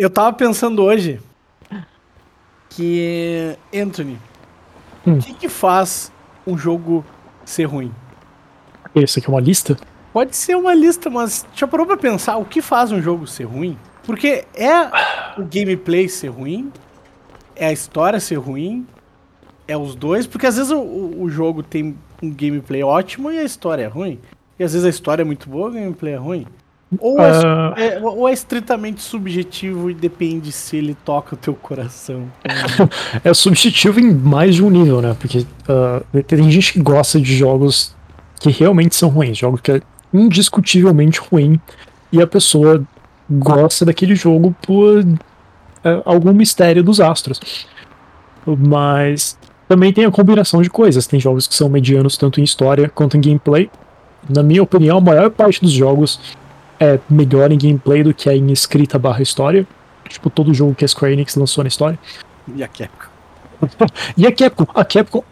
Eu tava pensando hoje que, Anthony, hum. o que, que faz um jogo ser ruim? Isso aqui é uma lista? Pode ser uma lista, mas já parou pra pensar o que faz um jogo ser ruim? Porque é o gameplay ser ruim, é a história ser ruim, é os dois, porque às vezes o, o jogo tem um gameplay ótimo e a história é ruim. E às vezes a história é muito boa e o gameplay é ruim. Ou, é, uh... é, ou é estritamente subjetivo e depende se ele toca o teu coração. é subjetivo em mais de um nível, né? Porque uh, tem gente que gosta de jogos que realmente são ruins, jogos que é indiscutivelmente ruim, e a pessoa gosta daquele jogo por uh, algum mistério dos astros. Mas também tem a combinação de coisas. Tem jogos que são medianos tanto em história quanto em gameplay. Na minha opinião, a maior parte dos jogos é melhor em gameplay do que é em escrita barra história. Tipo, todo jogo que a Square Enix lançou na história. E a Capcom. e a Capcom. A Capcom.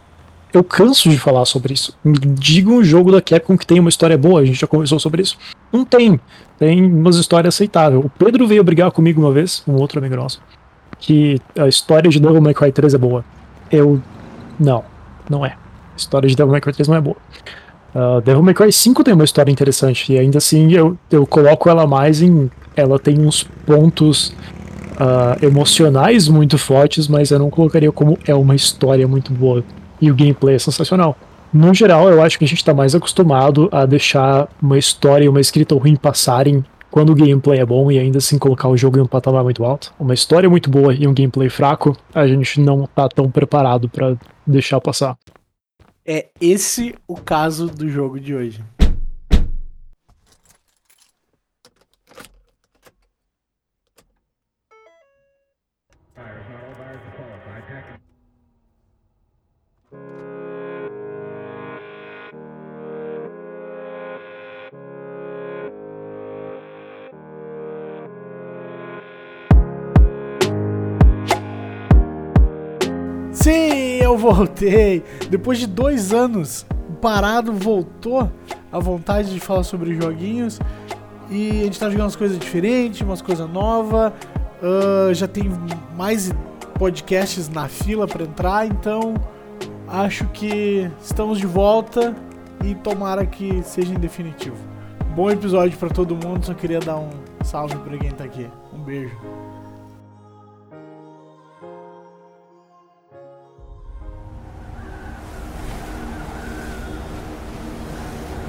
Eu canso de falar sobre isso. Diga um jogo da Capcom que tem uma história boa, a gente já conversou sobre isso. Não tem. Tem umas histórias aceitáveis. O Pedro veio brigar comigo uma vez, um outro amigo nosso, que a história de Devil May Cry 3 é boa. Eu. Não, não é. A história de Devil May Cry 3 não é boa. Uh, Devil May Cry 5 tem uma história interessante, e ainda assim eu, eu coloco ela mais em. Ela tem uns pontos uh, emocionais muito fortes, mas eu não colocaria como é uma história muito boa. E o gameplay é sensacional. No geral, eu acho que a gente está mais acostumado a deixar uma história e uma escrita ruim passarem quando o gameplay é bom e ainda assim colocar o jogo em um patamar muito alto. Uma história muito boa e um gameplay fraco, a gente não tá tão preparado para deixar passar. É esse o caso do jogo de hoje. Eu voltei. Depois de dois anos parado, voltou a vontade de falar sobre joguinhos. E a gente tá jogando umas coisas diferentes, umas coisas novas. Uh, já tem mais podcasts na fila para entrar, então acho que estamos de volta e tomara que seja em definitivo. Bom episódio para todo mundo, só queria dar um salve para quem tá aqui. Um beijo.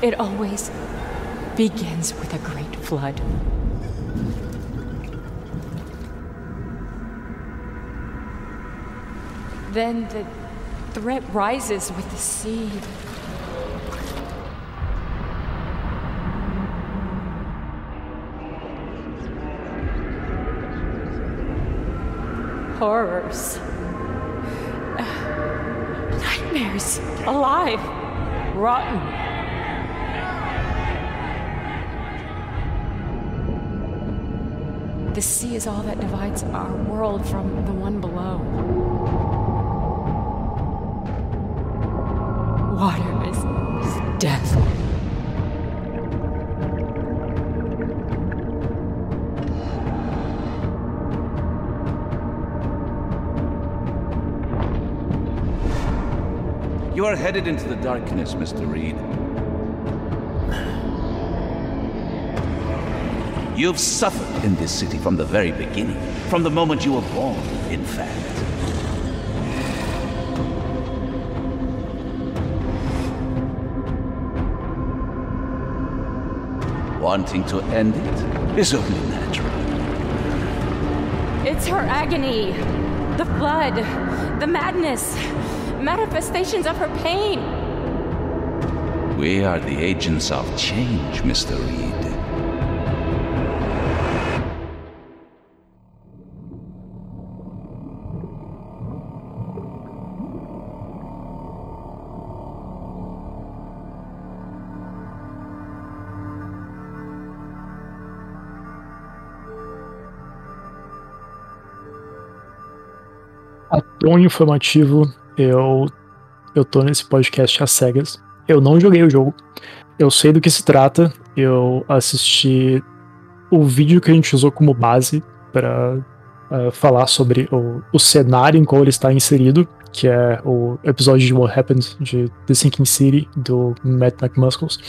It always begins with a great flood. Then the threat rises with the sea. Horrors. Nightmares. Alive. Rotten. The sea is all that divides our world from the one below. Water is, is death. You are headed into the darkness, Mr. Reed. You've suffered in this city from the very beginning, from the moment you were born, in fact. Wanting to end it is only natural. It's her agony, the blood, the madness, manifestations of her pain. We are the agents of change, Mr. Reed. Tom informativo, eu, eu tô nesse podcast às cegas. Eu não joguei o jogo. Eu sei do que se trata. Eu assisti o vídeo que a gente usou como base para uh, falar sobre o, o cenário em qual ele está inserido, que é o episódio de What Happened de The Sinking City, do Matt McMuscles.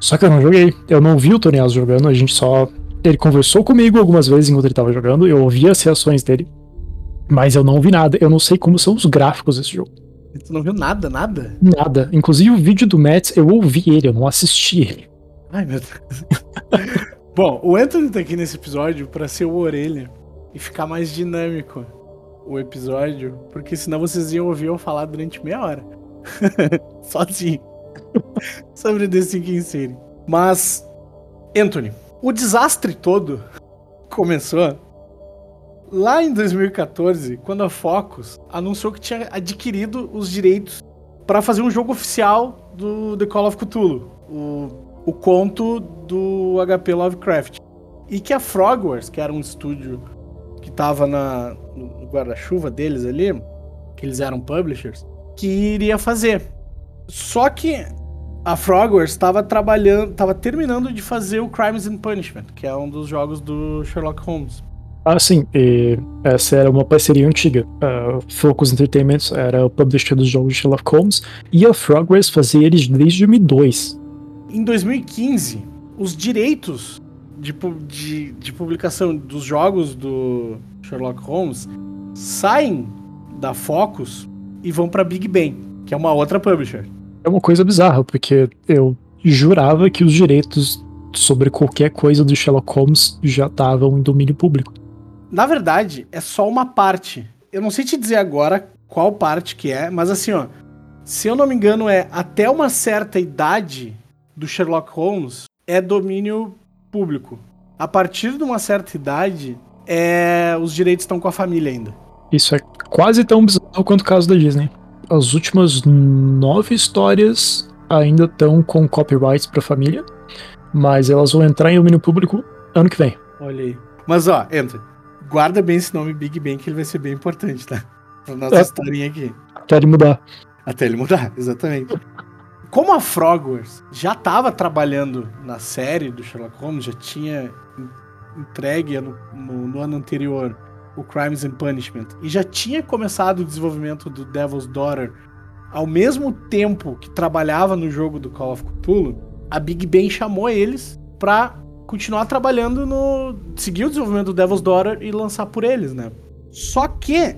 Só que eu não joguei. Eu não vi o Tony jogando, a gente só. Ele conversou comigo algumas vezes enquanto ele estava jogando, eu ouvi as reações dele, mas eu não vi nada. Eu não sei como são os gráficos desse jogo. Tu não viu nada, nada? Nada. Inclusive o vídeo do Matt, eu ouvi ele, eu não assisti ele. Ai, meu Deus. Bom, o Anthony tá aqui nesse episódio para ser o orelha e ficar mais dinâmico o episódio, porque senão vocês iam ouvir eu falar durante meia hora. Sozinho. Sobre The Sinking City. Mas, Anthony, o desastre todo começou lá em 2014, quando a Focus anunciou que tinha adquirido os direitos para fazer um jogo oficial do The Call of Cthulhu, o, o conto do HP Lovecraft. E que a Frogwares, que era um estúdio que estava no guarda-chuva deles ali, que eles eram publishers, que iria fazer. Só que a Frogwares estava trabalhando, estava terminando de fazer o Crimes and Punishment, que é um dos jogos do Sherlock Holmes. Ah, sim. E essa era uma parceria antiga. A Focus Entertainment era o publisher dos jogos de Sherlock Holmes e a Frogwares fazia eles desde 2002. Em 2015, os direitos de, de, de publicação dos jogos do Sherlock Holmes saem da Focus e vão para Big Bang, que é uma outra publisher. É uma coisa bizarra, porque eu jurava que os direitos sobre qualquer coisa do Sherlock Holmes já estavam em domínio público. Na verdade, é só uma parte. Eu não sei te dizer agora qual parte que é, mas assim, ó. Se eu não me engano, é até uma certa idade do Sherlock Holmes é domínio público. A partir de uma certa idade, é, os direitos estão com a família ainda. Isso é quase tão bizarro quanto o caso da Disney. As últimas nove histórias ainda estão com copyrights para a família, mas elas vão entrar em domínio público ano que vem. Olha aí. Mas ó, entra guarda bem esse nome Big Bang, que ele vai ser bem importante, tá? Pra nossa é. historinha aqui. Até ele mudar. Até ele mudar, exatamente. Como a Frogwares já estava trabalhando na série do Sherlock Holmes, já tinha entregue no, no, no, ano anterior o Crimes and Punishment e já tinha começado o desenvolvimento do Devil's Daughter ao mesmo tempo que trabalhava no jogo do Call of Cthulhu, a Big Bang chamou eles para continuar trabalhando no. seguir o desenvolvimento do Devil's Daughter e lançar por eles, né? Só que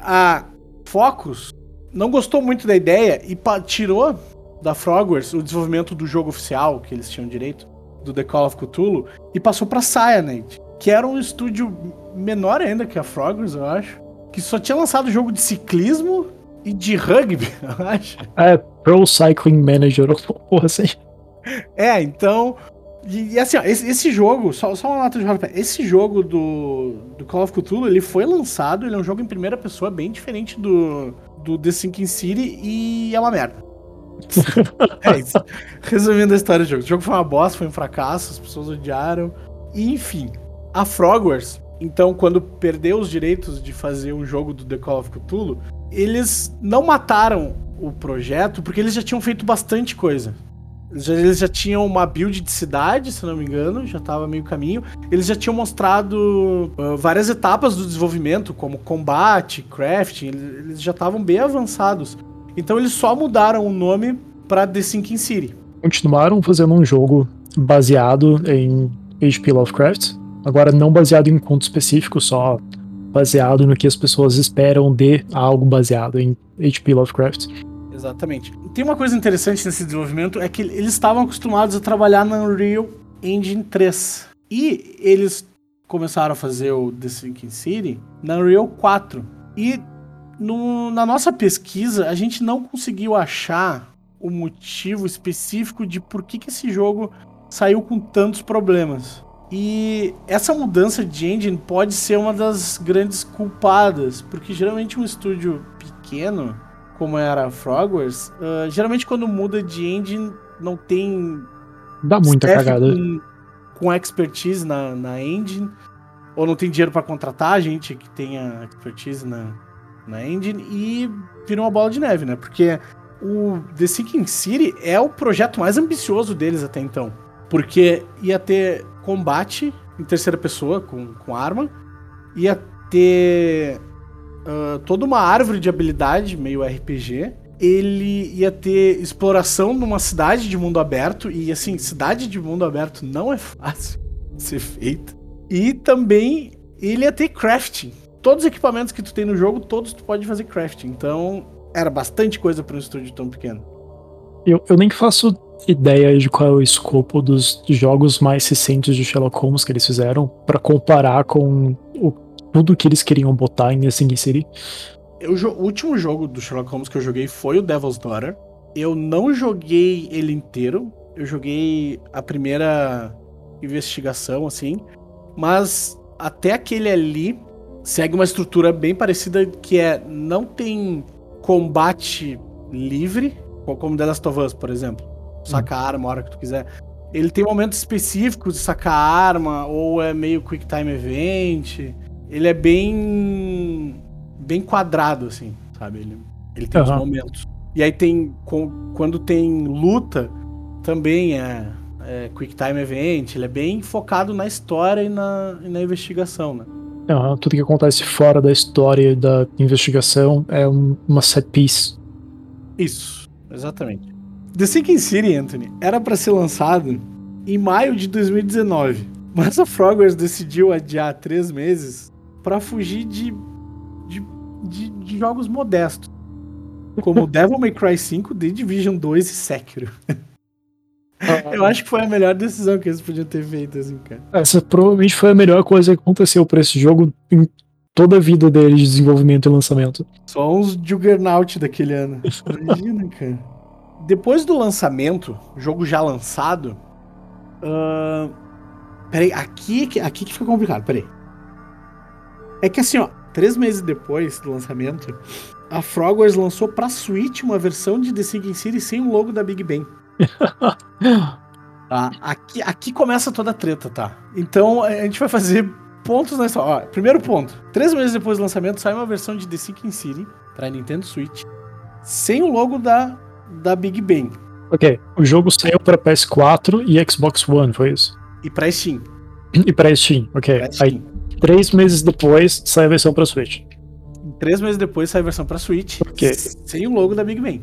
a Focus não gostou muito da ideia e tirou da Frogwares o desenvolvimento do jogo oficial, que eles tinham direito, do The Call of Cthulhu, e passou pra Cyanide, que era um estúdio menor ainda que a Frogwares, eu acho, que só tinha lançado jogo de ciclismo e de rugby, eu acho. É, Pro Cycling Manager, porra assim. É, então e, e, assim, ó, esse, esse, jogo, só, só uma nota de rodapé, esse jogo do, do Call of Cthulhu, ele foi lançado, ele é um jogo em primeira pessoa bem diferente do, do The Sinking City e é uma merda. é isso. Resumindo a história do jogo. O jogo foi uma bosta, foi um fracasso, as pessoas odiaram. E, enfim, a Frogwares, então, quando perdeu os direitos de fazer um jogo do The Call of Cthulhu, eles não mataram o projeto porque eles já tinham feito bastante coisa. Eles já tinham uma build de cidade, se não me engano, já estava meio caminho. Eles já tinham mostrado uh, várias etapas do desenvolvimento, como combate, crafting, eles já estavam bem avançados. Então eles só mudaram o nome para The Sinking City. Continuaram fazendo um jogo baseado em H.P. Lovecraft, agora não baseado em um conto específico, só baseado no que as pessoas esperam de algo baseado em H.P. Lovecraft. Exatamente. Tem uma coisa interessante nesse desenvolvimento, é que eles estavam acostumados a trabalhar na Unreal Engine 3. E eles começaram a fazer o The Sinking City na Unreal 4. E no, na nossa pesquisa, a gente não conseguiu achar o motivo específico de por que, que esse jogo saiu com tantos problemas. E essa mudança de engine pode ser uma das grandes culpadas, porque geralmente um estúdio pequeno como era Frogwares, uh, geralmente quando muda de engine não tem. Dá muita cagada. Com, com expertise na, na engine, ou não tem dinheiro para contratar gente que tenha expertise na, na engine, e vira uma bola de neve, né? Porque o The Sinking City é o projeto mais ambicioso deles até então. Porque ia ter combate em terceira pessoa, com, com arma. Ia ter uh, toda uma árvore de habilidade, meio RPG. Ele ia ter exploração numa cidade de mundo aberto. E assim, cidade de mundo aberto não é fácil de ser feita. E também ele ia ter crafting. Todos os equipamentos que tu tem no jogo, todos tu pode fazer crafting. Então, era bastante coisa para um estúdio tão pequeno. Eu, eu nem faço ideia de qual é o escopo dos jogos mais recentes de Sherlock Holmes que eles fizeram para comparar com o, tudo que eles queriam botar em Sinking City. Eu, o último jogo do Sherlock Holmes que eu joguei foi o Devil's Daughter. Eu não joguei ele inteiro. Eu joguei a primeira investigação, assim. Mas até aquele ali segue uma estrutura bem parecida que é não tem combate livre, como The Last of Us, por exemplo. Saca a arma a hora que tu quiser. Ele tem momentos específicos de sacar arma, ou é meio quick time event. Ele é bem. bem quadrado, assim, sabe? Ele, ele tem uhum. os momentos. E aí tem. quando tem luta, também é, é, quick time event. Ele é bem focado na história e na, e na investigação, né? Uhum, tudo que acontece fora da história e da investigação é um, uma set piece. Isso, exatamente. The Sinking City, Anthony, era para ser lançado em maio de 2019, mas a Frogwares decidiu adiar três meses para fugir de, de, de, de, jogos modestos, como Devil May Cry 5, The Division 2 e Sekiro. Eu acho que foi a melhor decisão que eles podiam ter feito, assim, cara. Essa provavelmente foi a melhor coisa que aconteceu para esse jogo em toda a vida dele de desenvolvimento e lançamento. Só uns Juggernaut daquele ano. Imagina, cara. Depois do lançamento, jogo já lançado. Uh... Peraí, aqui, aqui que fica complicado, peraí. É que assim, ó, três meses depois do lançamento, a Frogwares lançou pra Switch uma versão de The Sinking City sem o logo da Big Bang. tá? Aqui, aqui começa toda a treta, tá? Então a gente vai fazer pontos na história. Ó, primeiro ponto: três meses depois do lançamento, sai uma versão de The Sinking City pra Nintendo Switch sem o logo da, da Big Bang. Ok, o jogo saiu para PS4 e Xbox One, foi isso? E pra Steam. E pra Steam, ok. Pra Steam. Aí, três meses depois sai a versão pra Switch. Três meses depois sai a versão pra Switch okay. sem o logo da Big Bang.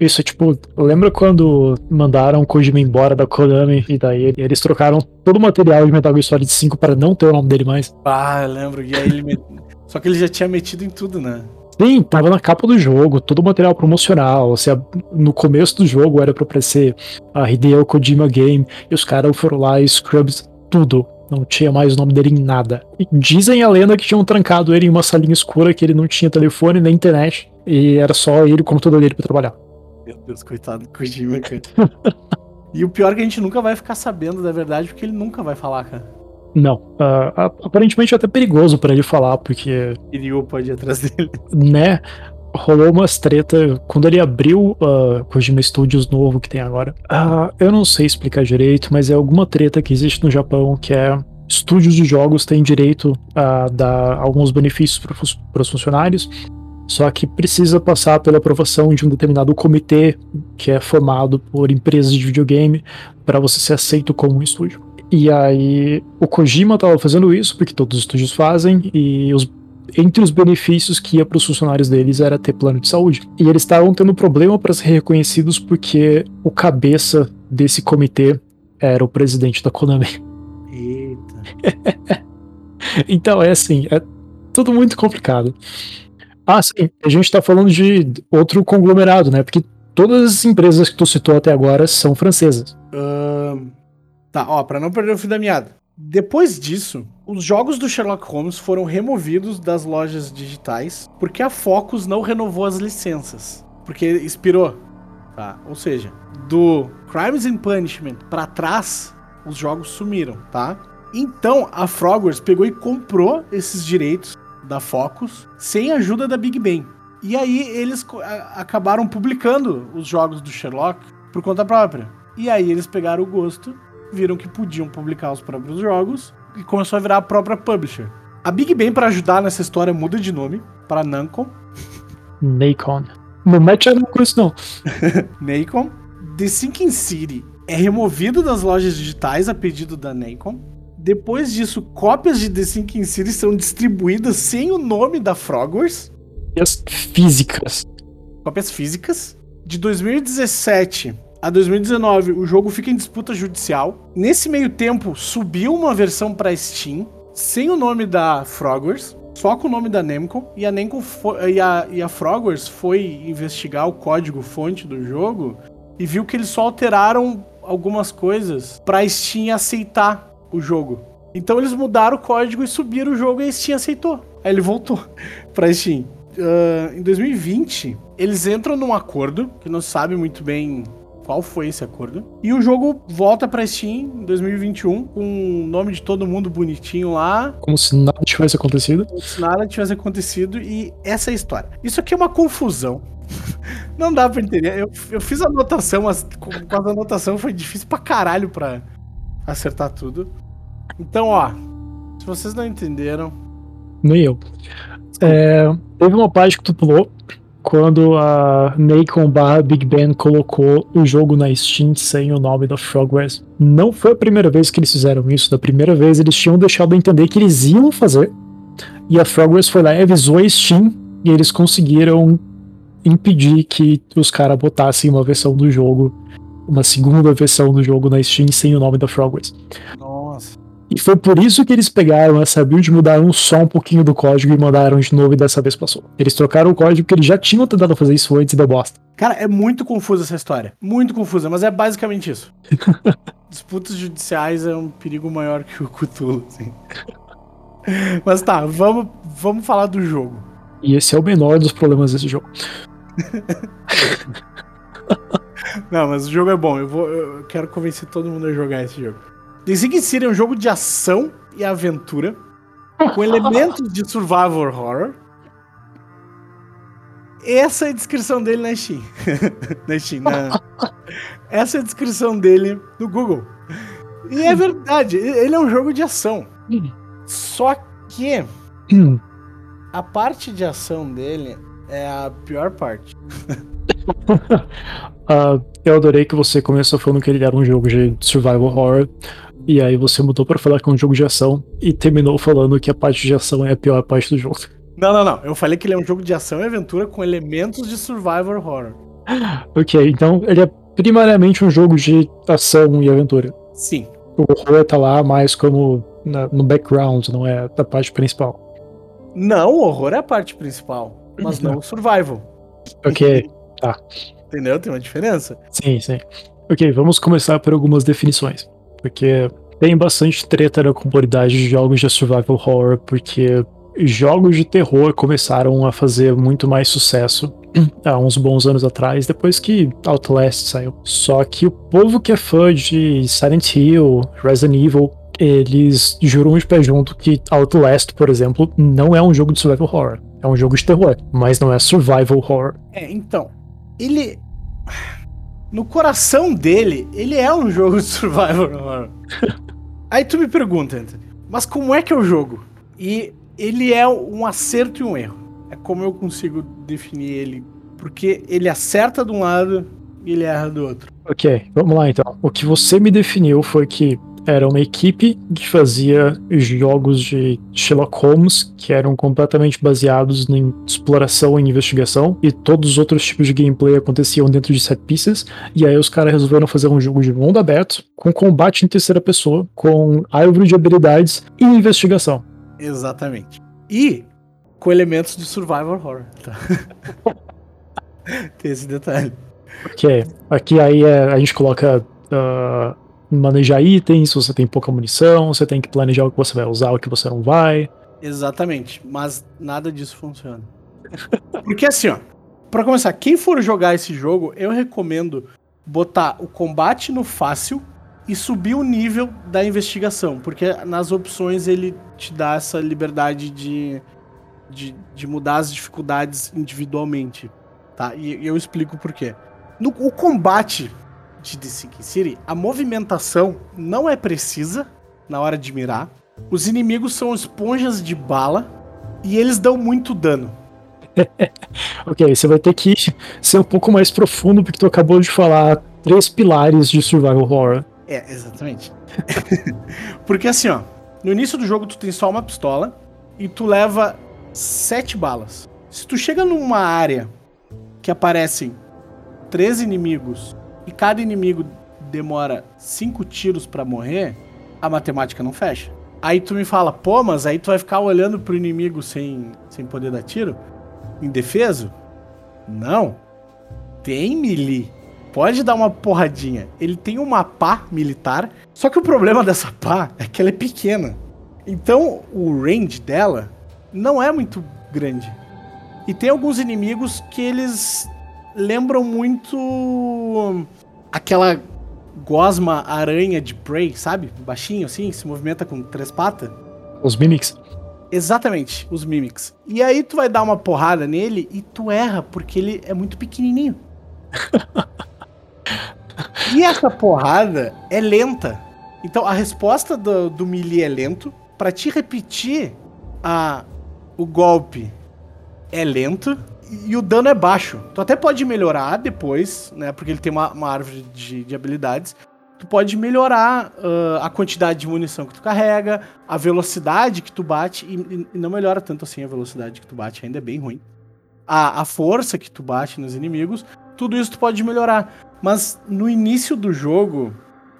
Isso, tipo, lembra quando mandaram o Kojima embora da Konami e daí eles trocaram todo o material de Metal Gear Solid 5 para não ter o nome dele mais? Ah, eu lembro. E aí ele met... Só que ele já tinha metido em tudo, né? Sim, tava na capa do jogo, todo o material promocional. Se no começo do jogo era pra aparecer a Hideo Kojima Game, e os caras foram lá e scrubs tudo. Não tinha mais o nome dele em nada. E dizem a lenda que tinham trancado ele em uma salinha escura que ele não tinha telefone nem internet. E era só ele e o computador dele pra trabalhar. Meu Deus, coitado do Kojima, cara. e o pior é que a gente nunca vai ficar sabendo da verdade, porque ele nunca vai falar, cara. Não. Uh, aparentemente é até perigoso para ele falar, porque. Iriu pode ir atrás dele. Né? Rolou umas treta quando ele abriu uh, Kojima Studios novo que tem agora. Uh, eu não sei explicar direito, mas é alguma treta que existe no Japão que é estúdios de jogos têm direito a dar alguns benefícios para os funcionários só que precisa passar pela aprovação de um determinado comitê que é formado por empresas de videogame para você ser aceito como um estúdio. E aí o Kojima estava fazendo isso porque todos os estúdios fazem e os entre os benefícios que ia para os funcionários deles era ter plano de saúde. E eles estavam tendo problema para ser reconhecidos porque o cabeça desse comitê era o presidente da Konami. Eita. então é assim, é tudo muito complicado. Ah, sim. A gente está falando de outro conglomerado, né? Porque todas as empresas que tu citou até agora são francesas. Tá, ó, pra não perder o fio da meada. Depois disso, os jogos do Sherlock Holmes foram removidos das lojas digitais porque a Focus não renovou as licenças. Porque expirou. Tá? Ou seja, do Crimes and Punishment para trás, os jogos sumiram, tá? Então a Frogwares pegou e comprou esses direitos da Focus, sem a ajuda da Big Bang. E aí eles acabaram publicando os jogos do Sherlock por conta própria. E aí eles pegaram o gosto, viram que podiam publicar os próprios jogos e começou a virar a própria publisher. A Big Bang, para ajudar nessa história, muda de nome para Namco. Nacon. Não mete a com isso, não. Nacon. The Sinking City é removido das lojas digitais a pedido da Nacon. Depois disso, cópias de The Sinking City são distribuídas sem o nome da Frogwares. E as físicas. Cópias físicas. De 2017 a 2019, o jogo fica em disputa judicial. Nesse meio tempo, subiu uma versão para Steam, sem o nome da Frogwares, só com o nome da Namco. E a Namco foi, e, a, e a Frogwares foi investigar o código-fonte do jogo e viu que eles só alteraram algumas coisas pra Steam aceitar o jogo. Então eles mudaram o código e subiram o jogo e a Steam aceitou. Aí ele voltou pra Steam. Uh, em 2020, eles entram num acordo, que não sabe muito bem qual foi esse acordo. E o jogo volta pra Steam em 2021, com o nome de todo mundo bonitinho lá. Como se nada tivesse acontecido. Como se nada tivesse acontecido. E essa é a história. Isso aqui é uma confusão. Não dá pra entender. Eu, eu fiz a anotação, mas com, com a anotação foi difícil pra caralho pra acertar tudo. Então, ó. Se vocês não entenderam. Nem eu. É, teve uma parte que tu pulou quando a Nacon barra Big Ben colocou o jogo na Steam sem o nome da Frogwares. Não foi a primeira vez que eles fizeram isso. Da primeira vez eles tinham deixado entender que eles iam fazer. E a Frogwares foi lá e avisou a Steam. E eles conseguiram impedir que os caras botassem uma versão do jogo, uma segunda versão do jogo na Steam sem o nome da Frogwares. E foi por isso que eles pegaram essa build, mudaram só um pouquinho do código e mandaram de novo e dessa vez passou. Eles trocaram o código porque eles já tinham tentado fazer isso antes da bosta. Cara, é muito confusa essa história. Muito confusa, mas é basicamente isso. Disputas judiciais é um perigo maior que o Cthulhu, assim. Mas tá, vamos, vamos falar do jogo. E esse é o menor dos problemas desse jogo. Não, mas o jogo é bom. Eu, vou, eu quero convencer todo mundo a jogar esse jogo. The Siege City é um jogo de ação e aventura com elementos de survival horror. Essa é a descrição dele na Steam. na Steam, na... Essa é a descrição dele no Google. E é verdade, ele é um jogo de ação. Só que a parte de ação dele é a pior parte. uh, eu adorei que você começou falando que ele era um jogo de survival horror. E aí você mudou para falar que é um jogo de ação e terminou falando que a parte de ação é a pior parte do jogo. Não, não, não. Eu falei que ele é um jogo de ação e aventura com elementos de survival horror. ok, então ele é primariamente um jogo de ação e aventura. Sim. O horror tá lá mais como na, no background, não é da parte principal. Não, o horror é a parte principal, mas não o survival. Ok, tá. Entendeu? Tem uma diferença. Sim, sim. Ok, vamos começar por algumas definições. Porque tem bastante treta na comunidade de jogos de survival horror, porque jogos de terror começaram a fazer muito mais sucesso há uns bons anos atrás, depois que Outlast saiu. Só que o povo que é fã de Silent Hill, Resident Evil, eles juram de pé junto que Outlast, por exemplo, não é um jogo de survival horror. É um jogo de terror, mas não é survival horror. É, então. Ele. No coração dele, ele é um jogo de survival horror. Aí tu me pergunta, Anthony, mas como é que é o jogo? E ele é um acerto e um erro. É como eu consigo definir ele. Porque ele acerta de um lado e ele erra do outro. Ok, vamos lá então. O que você me definiu foi que era uma equipe que fazia jogos de Sherlock Holmes que eram completamente baseados em exploração e investigação, e todos os outros tipos de gameplay aconteciam dentro de set pieces. E aí os caras resolveram fazer um jogo de mundo aberto, com combate em terceira pessoa, com árvore de habilidades e investigação. Exatamente. E com elementos de survival horror. Tá? Tem esse detalhe. Ok. Aqui aí é, a gente coloca. Uh, manejar itens, você tem pouca munição, você tem que planejar o que você vai usar, o que você não vai. Exatamente, mas nada disso funciona. Porque assim, ó, para começar, quem for jogar esse jogo, eu recomendo botar o combate no fácil e subir o nível da investigação, porque nas opções ele te dá essa liberdade de, de, de mudar as dificuldades individualmente, tá? E, e eu explico por quê. No, o combate de The Sinking City, a movimentação não é precisa na hora de mirar. Os inimigos são esponjas de bala e eles dão muito dano. ok, você vai ter que ser um pouco mais profundo porque tu acabou de falar três pilares de survival horror. É, exatamente. Porque assim, ó, no início do jogo tu tem só uma pistola e tu leva sete balas. Se tu chega numa área que aparecem três inimigos e cada inimigo demora cinco tiros pra morrer, a matemática não fecha. Aí tu me fala, pô, mas aí tu vai ficar olhando pro inimigo sem, sem poder dar tiro? Indefeso? Não. Tem melee. Pode dar uma porradinha. Ele tem uma pá militar, só que o problema dessa pá é que ela é pequena. Então o range dela não é muito grande. E tem alguns inimigos que eles lembram muito aquela gosma aranha de Prey, sabe? Baixinho assim, se movimenta com três patas. Os Mimics. Exatamente, os Mimics. E aí tu vai dar uma porrada nele e tu erra, porque ele é muito pequenininho. e essa porrada é lenta. Então a resposta do, do melee é lento. Para te repetir a, o golpe é lento e o dano é baixo. Tu até pode melhorar depois, né? Porque ele tem uma, uma árvore de, de habilidades. Tu pode melhorar uh, a quantidade de munição que tu carrega, a velocidade que tu bate, e, e, não melhora tanto assim a velocidade que tu bate, ainda é bem ruim. A, a força que tu bate nos inimigos, tudo isso tu pode melhorar. Mas no início do jogo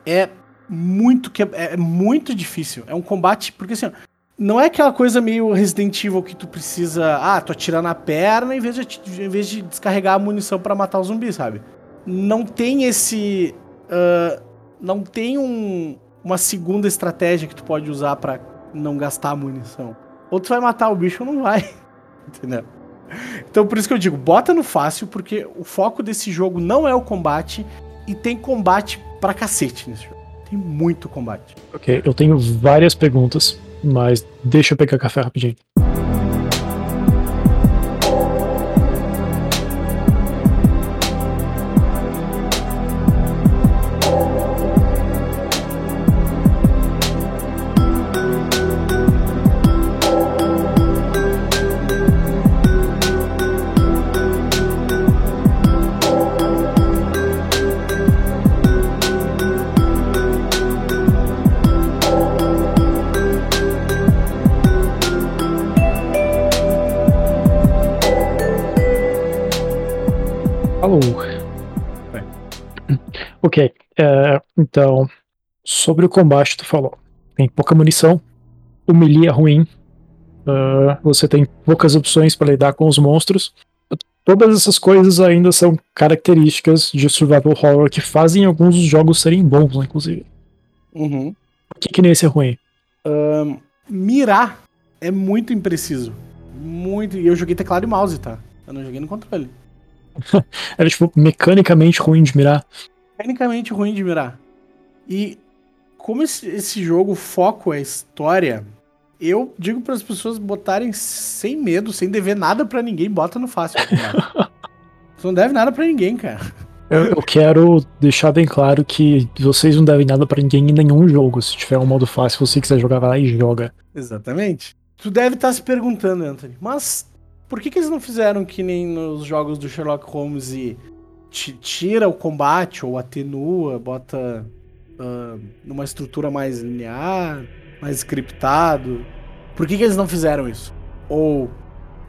é muito, que, é, é muito difícil. É um combate, porque assim, não é aquela coisa meio Resident Evil que tu precisa. Ah, tu atira na perna em vez de, em vez de descarregar a munição para matar o zumbi, sabe? Não tem esse. Uh, não tem um, uma segunda estratégia que tu pode usar para não gastar munição. Ou tu vai matar o bicho ou não vai. Entendeu? Então por isso que eu digo, bota no fácil, porque o foco desse jogo não é o combate e tem combate pra cacete nesse jogo. Tem muito combate. Ok, eu tenho várias perguntas. Mas deixa eu pegar café rapidinho. Ok, é, então, sobre o combate, tu falou. Tem pouca munição, o melee é ruim, uh, você tem poucas opções para lidar com os monstros. Todas essas coisas ainda são características de survival horror que fazem alguns jogos serem bons, inclusive. Uhum. Por que, que nesse é ruim? Um, mirar é muito impreciso. Muito. E eu joguei teclado e mouse, tá? Eu não joguei no controle. Era, tipo, mecanicamente ruim de mirar tecnicamente ruim de mirar. E como esse, esse jogo, o foco é história, eu digo para as pessoas botarem sem medo, sem dever nada para ninguém, bota no fácil. Você não deve nada para ninguém, cara. Eu, eu, quero deixar bem claro que vocês não devem nada para ninguém em nenhum jogo. Se tiver um modo fácil, você quiser jogar, vai lá e joga. Exatamente. Tu deve estar tá se perguntando, Anthony, mas por que, que eles não fizeram que nem nos jogos do Sherlock Holmes e tira o combate ou atenua, bota uh, numa estrutura mais linear, mais scriptado. Por que, que eles não fizeram isso? Ou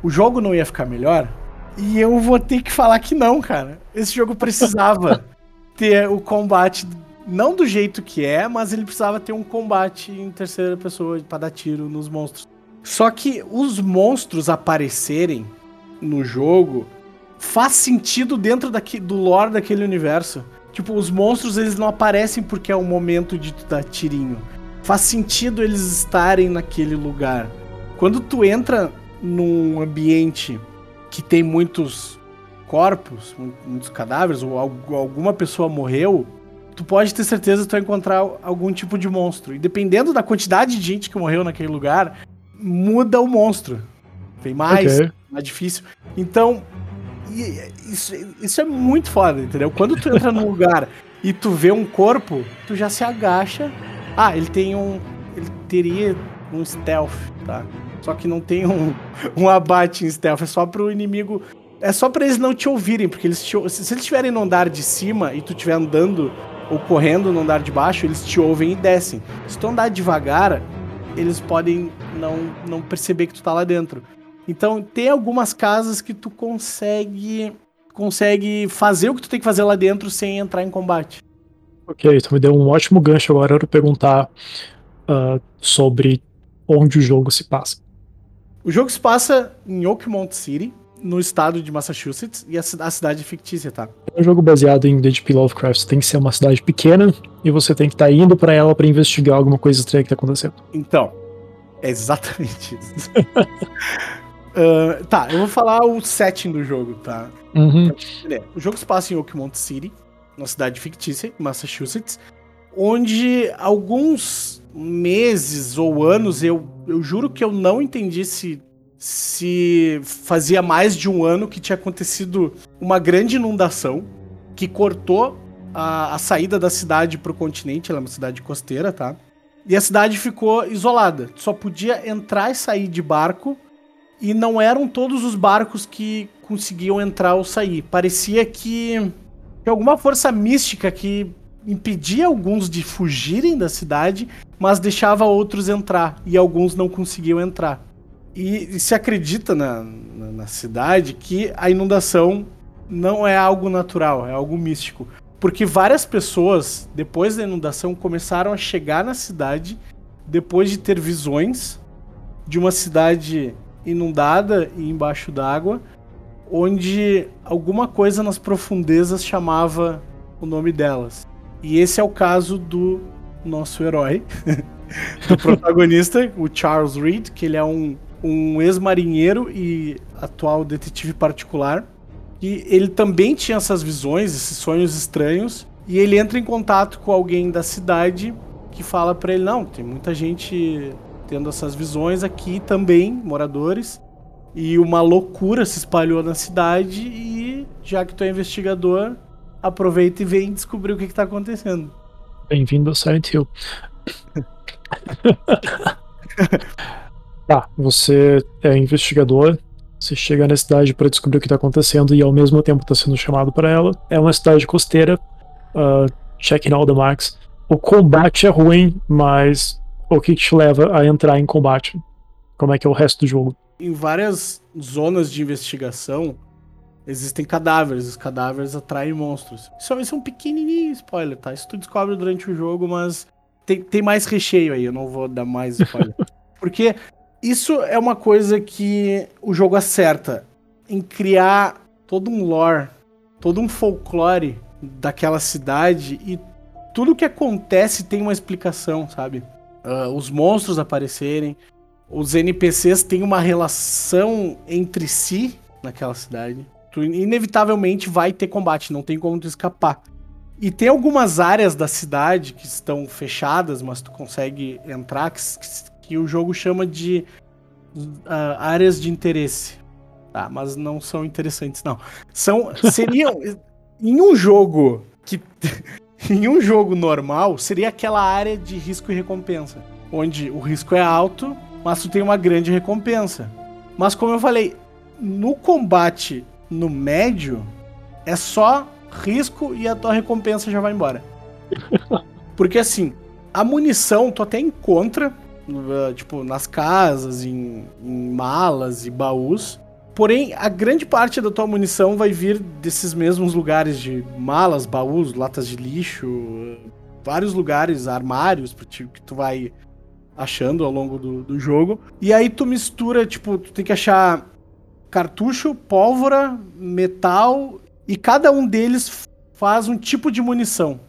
o jogo não ia ficar melhor? E eu vou ter que falar que não, cara. Esse jogo precisava ter o combate não do jeito que é, mas ele precisava ter um combate em terceira pessoa para dar tiro nos monstros. Só que os monstros aparecerem no jogo faz sentido dentro daqui, do lore daquele universo. Tipo, os monstros eles não aparecem porque é o momento de tu dar tirinho. Faz sentido eles estarem naquele lugar. Quando tu entra num ambiente que tem muitos corpos, muitos cadáveres, ou alguma pessoa morreu, tu pode ter certeza que tu vai encontrar algum tipo de monstro. E dependendo da quantidade de gente que morreu naquele lugar, muda o monstro. Tem mais, okay. mais difícil. Então, isso, isso é muito foda, entendeu? Quando tu entra num lugar e tu vê um corpo, tu já se agacha. Ah, ele tem um. Ele teria um stealth, tá? Só que não tem um, um abate em stealth, é só pro inimigo. É só pra eles não te ouvirem, porque eles te, se eles estiverem no andar de cima e tu estiver andando ou correndo no andar de baixo, eles te ouvem e descem. Se tu andar devagar, eles podem não, não perceber que tu tá lá dentro. Então tem algumas casas que tu consegue consegue fazer o que tu tem que fazer lá dentro sem entrar em combate. Ok, tu me deu um ótimo gancho agora para perguntar uh, sobre onde o jogo se passa. O jogo se passa em Oakmont City, no estado de Massachusetts, e a, a cidade é fictícia, tá? É um jogo baseado em H.P. Lovecraft. Tem que ser uma cidade pequena e você tem que estar tá indo para ela para investigar alguma coisa estranha que tá acontecendo. Então, é exatamente isso. uh, tá, eu vou falar o setting do jogo, tá? Uhum. O jogo se passa em Oakmont City, uma cidade fictícia, em Massachusetts, onde alguns meses ou anos, eu, eu juro que eu não entendi se, se fazia mais de um ano que tinha acontecido uma grande inundação que cortou a, a saída da cidade para o continente, ela é uma cidade costeira, tá? E a cidade ficou isolada. Só podia entrar e sair de barco e não eram todos os barcos que conseguiam entrar ou sair. Parecia que, alguma força mística que impedia alguns de fugirem da cidade, mas deixava outros entrar e alguns não conseguiam entrar. E, e se acredita na, na, na cidade que a inundação não é algo natural, é algo místico. Porque várias pessoas, depois da inundação, começaram a chegar na cidade depois de ter visões de uma cidade inundada e embaixo d'água, onde alguma coisa nas profundezas chamava o nome delas. E esse é o caso do nosso herói, do protagonista, o Charles Reed, que ele é um, um ex-marinheiro e atual detetive particular. E ele também tinha essas visões, esses sonhos estranhos, e ele entra em contato com alguém da cidade que fala para ele: não, tem muita gente tendo essas visões aqui também, moradores, e uma loucura se espalhou na cidade. E já que tu é investigador, aproveita e vem descobrir o que, está acontecendo. Bem-vindo ao Silent Hill. tá, você é investigador, você chega na cidade para descobrir o que está acontecendo e ao mesmo tempo está sendo chamado para ela. É uma cidade costeira, uh, checking all the marks. O combate é ruim, mas o que te leva a entrar em combate? Como é que é o resto do jogo? Em várias zonas de investigação, existem cadáveres. Os cadáveres atraem monstros. Isso, isso é um pequenininho spoiler, tá? Isso tu descobre durante o jogo, mas tem, tem mais recheio aí. Eu não vou dar mais spoiler. Porque isso é uma coisa que o jogo acerta em criar todo um lore, todo um folclore daquela cidade e tudo que acontece tem uma explicação, sabe? Uh, os monstros aparecerem, os NPCs têm uma relação entre si naquela cidade tu inevitavelmente vai ter combate, não tem como tu escapar. E tem algumas áreas da cidade que estão fechadas, mas tu consegue entrar, que, que o jogo chama de uh, áreas de interesse. Tá, mas não são interessantes, não. São. Seriam. em um jogo que. em um jogo normal, seria aquela área de risco e recompensa. Onde o risco é alto, mas tu tem uma grande recompensa. Mas como eu falei, no combate no médio, é só risco e a tua recompensa já vai embora. Porque assim, a munição tu até encontra, uh, tipo, nas casas, em, em malas e baús. Porém, a grande parte da tua munição vai vir desses mesmos lugares de malas, baús, latas de lixo, vários lugares, armários que tu vai achando ao longo do, do jogo. E aí tu mistura, tipo, tu tem que achar cartucho, pólvora, metal e cada um deles faz um tipo de munição.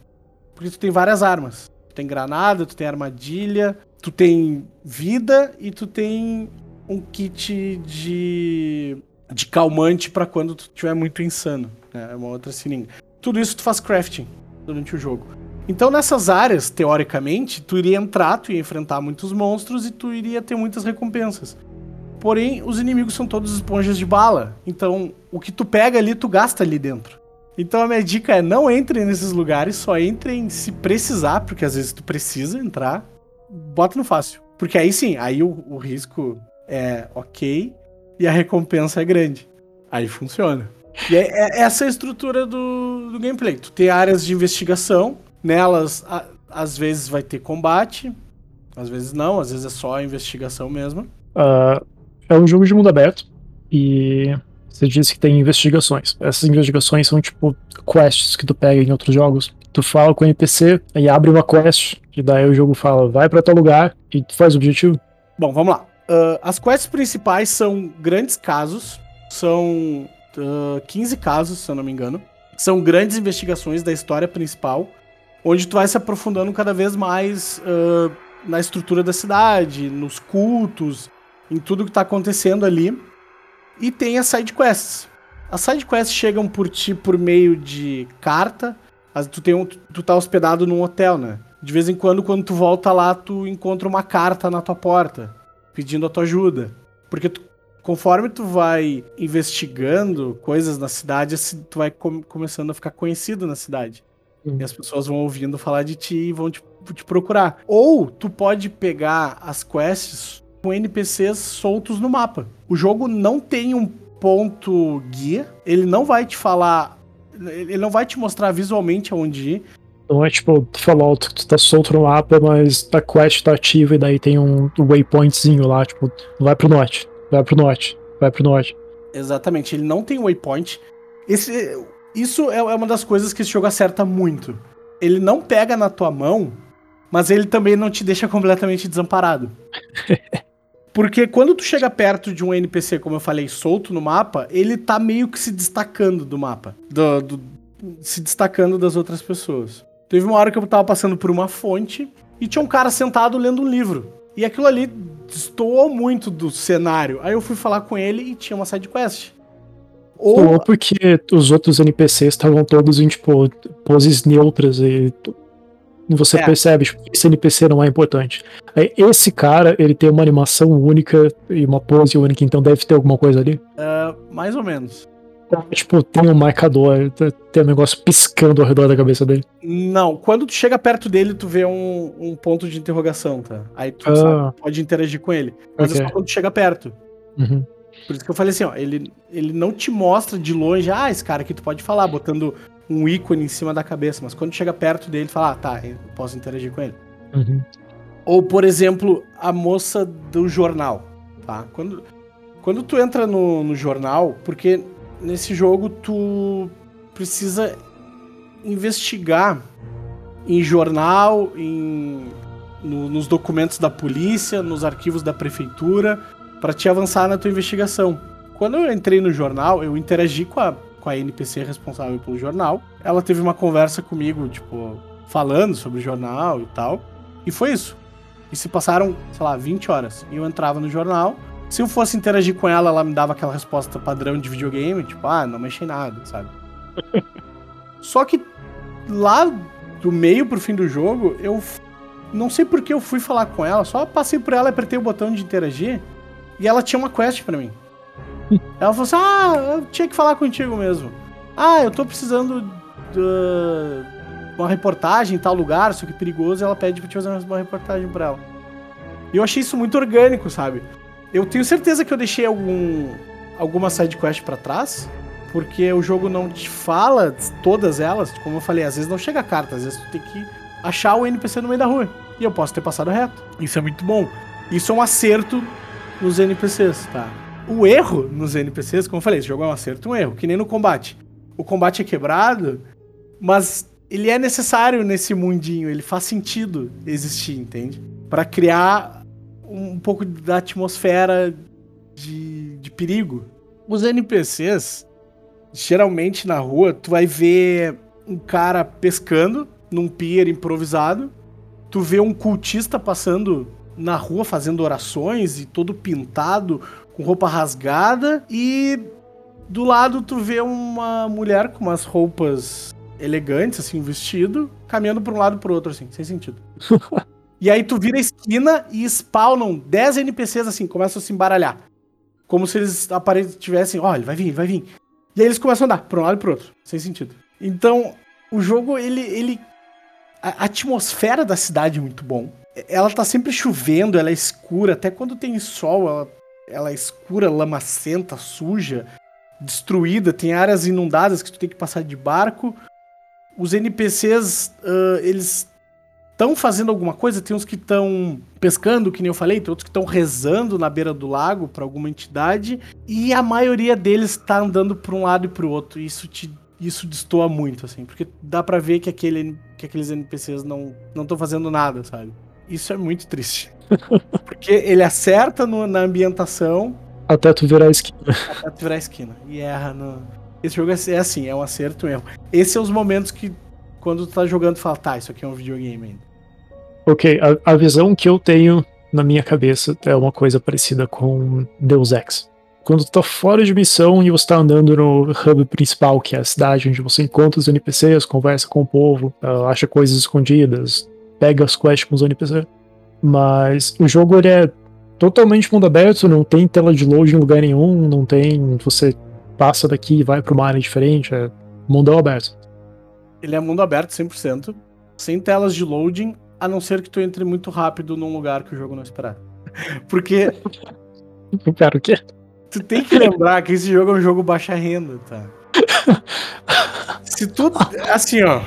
Porque tu tem várias armas. Tu tem granada, tu tem armadilha, tu tem vida e tu tem um kit de de calmante para quando tu estiver muito insano. Né? É uma outra seringa. Tudo isso tu faz crafting durante o jogo. Então nessas áreas, teoricamente, tu iria entrar, tu ia enfrentar muitos monstros e tu iria ter muitas recompensas. Porém, os inimigos são todos esponjas de bala. Então, o que tu pega ali, tu gasta ali dentro. Então a minha dica é não entre nesses lugares, só entrem se precisar, porque às vezes tu precisa entrar, bota no fácil. Porque aí sim, aí o, o risco é ok e a recompensa é grande. Aí funciona. E é, é essa é a estrutura do, do gameplay. Tu tem áreas de investigação, Nelas, a- às vezes vai ter combate, às vezes não, às vezes é só investigação mesmo. Ah, é um jogo de mundo aberto e você disse que tem investigações. Essas investigações são tipo quests que tu pega em outros jogos. Tu fala com o NPC e abre uma quest, e daí o jogo fala, vai pra tal lugar e tu faz o objetivo. Bom, vamos lá. Ah, as quests principais são grandes casos, são ah, 15 casos, se eu não me engano. São grandes investigações da história principal, onde tu vai se aprofundando cada vez mais ah, na estrutura da cidade, nos cultos, em tudo que tá acontecendo ali. E tem as side quests. As side quests chegam por ti por meio de carta. As- Tu, tem um, tu tá hospedado num hotel, né? De vez em quando, quando tu volta lá, tu encontra uma carta na tua porta, pedindo a tua ajuda. Porque tu- conforme tu vai investigando coisas na cidade, assim, tu vai com- começando a ficar conhecido na cidade. Hum. E as pessoas vão ouvindo falar de ti e vão te, te procurar. Ou tu pode pegar as quests com NPCs soltos no mapa. O jogo não tem um ponto guia, ele não vai te falar, ele não vai te mostrar visualmente aonde ir. Não é tipo Fallout, tu tá solto no mapa, mas a quest tá ativa e daí tem um waypointzinho lá, tipo, vai pro norte, vai pro norte, vai pro norte. Exatamente, ele não tem waypoint. Esse, isso é, é uma das coisas que esse jogo acerta muito. Ele não pega na tua mão, mas ele também não te deixa completamente desamparado. Porque quando tu chega perto de um NPC, como eu falei, solto no mapa, ele tá meio que se destacando do mapa. Do, do- se destacando das outras pessoas. Teve uma hora que eu tava passando por uma fonte e tinha um cara sentado lendo um livro. E aquilo ali destoou muito do cenário. Aí eu fui falar com ele e tinha uma side quest. Ou Ou porque os outros NPCs estavam todos em, tipo, poses neutras e você É. percebe, tipo, esse NPC não é importante. Aí, esse cara, ele tem uma animação única e uma pose única, então deve ter alguma coisa ali. mais ou menos. Tipo, tem um marcador, tem um negócio piscando ao redor da cabeça dele. Não, quando tu chega perto dele, tu vê um, um ponto de interrogação, tá? Aí tu Ah. sabe, pode interagir com ele. Mas é Ok. só quando tu chega perto. Uhum. Por isso que eu falei assim, ó, ele, ele não te mostra de longe, ah, esse cara aqui tu pode falar, botando um ícone em cima da cabeça, mas quando chega perto dele, fala, ah, tá, eu posso interagir com ele. Uhum. Ou, por exemplo, a moça do jornal, tá? Quando, quando tu entra no, no jornal, porque nesse jogo tu precisa investigar em jornal, em, no- nos documentos da polícia, nos arquivos da prefeitura, para te avançar na tua investigação. Quando eu entrei no jornal, eu interagi com a, com a NPC responsável pelo jornal. Ela teve uma conversa comigo, tipo, falando sobre o jornal e tal. E foi isso. E se passaram, sei lá, 20 horas. E eu entrava no jornal. Se eu fosse interagir com ela, ela me dava aquela resposta padrão de videogame, tipo, ah, não mexi em nada, sabe? Só que lá do meio pro fim do jogo, eu não sei por que eu fui falar com ela, só passei por ela, apertei o botão de interagir e ela tinha uma quest pra mim. ela falou assim: "Ah, eu tinha que falar contigo mesmo. Ah, eu tô precisando de uma reportagem em tal lugar, só que é perigoso, e ela pede pra te fazer uma reportagem pra ela. E eu achei isso muito orgânico, sabe? Eu tenho certeza que eu deixei algum alguma side quest pra trás, porque o jogo não te fala todas elas, como eu falei, às vezes não chega a carta, às vezes tu tem que achar o NPC no meio da rua. E eu posso ter passado reto. Isso é muito bom. Isso é um acerto nos NPCs, tá? O erro nos NPCs, como eu falei, esse jogo é um acerto um erro, que nem no combate. O combate é quebrado, mas ele é necessário nesse mundinho, ele faz sentido existir, entende? Pra criar um pouco da atmosfera de, de perigo. Os NPCs, geralmente na rua, tu vai ver um cara pescando num pier improvisado, tu vê um cultista passando na rua fazendo orações e todo pintado, com roupa rasgada, e do lado tu vê uma mulher com umas roupas elegantes, assim, um vestido, caminhando pra um lado e pro outro, assim, sem sentido. e aí tu vira a esquina e spawnam 10 NPCs, assim, começam a se embaralhar. Como se eles tivessem, ó, ele vai vir, ele vai vir. E aí eles começam a andar pra um lado e pro outro, sem sentido. Então, o jogo, ele. ele a atmosfera da cidade é muito bom. Ela tá sempre chovendo, ela é escura, até quando tem sol, ela, ela é escura, lamacenta, suja, destruída, tem áreas inundadas que tu tem que passar de barco. os NPCs, uh, eles estão fazendo alguma coisa, tem uns que estão pescando, que nem eu falei, tem outros que estão rezando na beira do lago para alguma entidade, e a maioria deles está andando para um lado e para o outro. Isso te isso destoa muito, assim, porque dá para ver que, aquele, que aqueles NPCs não estão fazendo nada, sabe? Isso é muito triste. porque ele acerta no, na ambientação. Até tu virar a esquina. Até tu virar a esquina. E erra no. Esse jogo é, é assim, é um acerto e um erro. Esses são os momentos que, quando tu tá jogando, tu fala, tá, isso aqui é um videogame ainda. Ok, a, a visão que eu tenho na minha cabeça é uma coisa parecida com Deus Ex. Quando tu tá fora de missão e você tá andando no hub principal, que é a cidade onde você encontra os NPCs, conversa com o povo, uh, acha coisas escondidas, pega as quests com os NPCs. Mas o jogo ele é totalmente mundo aberto, não tem tela de load em lugar nenhum, não tem. Você passa daqui e vai pra uma área diferente, é mundão aberto. Ele é mundo aberto 100%, sem telas de loading, a não ser que tu entre muito rápido num lugar que o jogo não esperar. Porque. Cara, o quê? Tu tem que lembrar que esse jogo é um jogo baixa renda, tá? Se tu. Assim, ó.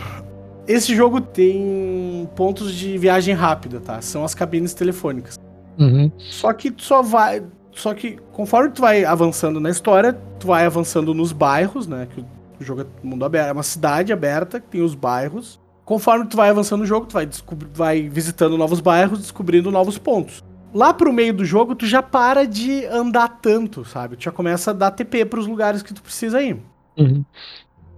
Esse jogo tem pontos de viagem rápida, tá? São as cabines telefônicas. Uhum. Só que tu só vai. Só que conforme tu vai avançando na história, tu vai avançando nos bairros, né? Que o jogo é mundo aberto, é uma cidade aberta, que tem os bairros. Conforme tu vai avançando no jogo, tu vai, vai visitando novos bairros, descobrindo novos pontos. Lá pro meio do jogo, tu já para de andar tanto, sabe? Tu já começa a dar TP pros lugares que tu precisa ir. Uhum.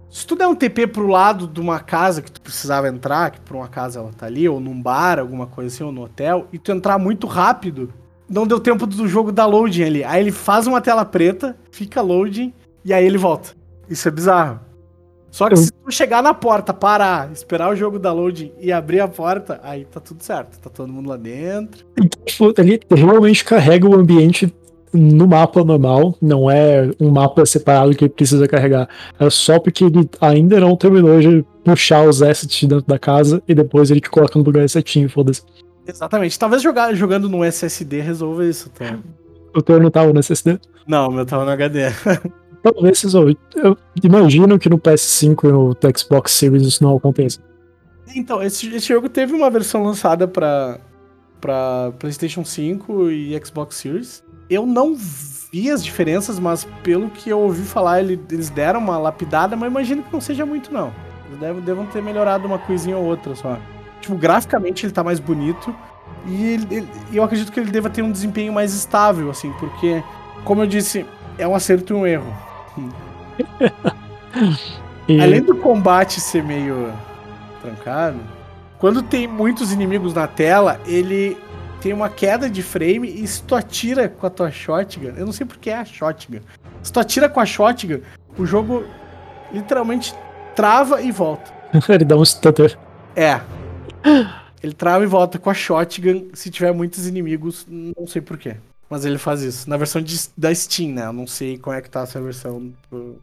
Se tu der um TP pro lado de uma casa que tu precisava entrar, que por uma casa ela tá ali, ou num bar, alguma coisa assim, ou no hotel, e tu entrar muito rápido, não deu tempo do jogo dar loading ali. Aí ele faz uma tela preta, fica loading, e aí ele volta. Isso é bizarro. Só que se tu chegar na porta, parar, esperar o jogo da loading e abrir a porta, aí tá tudo certo. Tá todo mundo lá dentro. Então, ele realmente carrega o ambiente no mapa normal, não é um mapa separado que ele precisa carregar. É só porque ele ainda não terminou de puxar os assets dentro da casa e depois ele te coloca no lugar certinho, foda-se. Exatamente. Talvez jogar, jogando no SSD resolva isso, tá? O teu não tava no SSD? Não, o meu tava no HD. Talvez resolve. Eu imagino que no PS5 e no Xbox Series isso não aconteça. Então, esse, esse jogo teve uma versão lançada para para PlayStation 5 e Xbox Series. Eu não vi as diferenças, mas pelo que eu ouvi falar, eles deram uma lapidada, mas imagino que não seja muito, não. Eles devem, devem ter melhorado uma coisinha ou outra só. Tipo, graficamente ele tá mais bonito. E ele, ele, eu acredito que ele deva ter um desempenho mais estável, assim, porque, como eu disse, é um acerto e um erro. e... Além do combate ser meio trancado, quando tem muitos inimigos na tela, ele tem uma queda de frame e se tu atira com a tua shotgun, eu não sei porque é a shotgun. Se tu atira com a shotgun, o jogo literalmente trava e volta. ele dá um stutter. É. Ele trava e volta com a shotgun se tiver muitos inimigos, não sei porquê. Mas ele faz isso. Na versão de, da Steam, né? Eu não sei como é que tá essa versão do,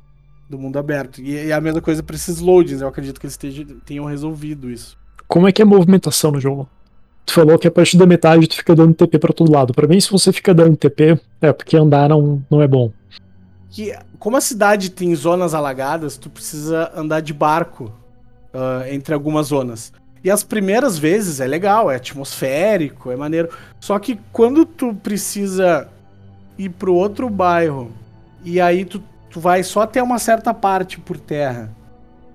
do mundo aberto. E, e, a mesma coisa para esses loadings. Eu acredito que eles estejam, tenham resolvido isso. Como é que é a movimentação no jogo? Tu falou que a partir da metade tu fica dando TP para todo lado. Para mim, se você fica dando TP, é porque andar não, não é bom. Que, como a cidade tem zonas alagadas, tu precisa andar de barco uh, entre algumas zonas. E as primeiras vezes é legal, é atmosférico, é maneiro. Só que quando tu precisa ir pro outro bairro e aí tu, tu vai só até uma certa parte por terra.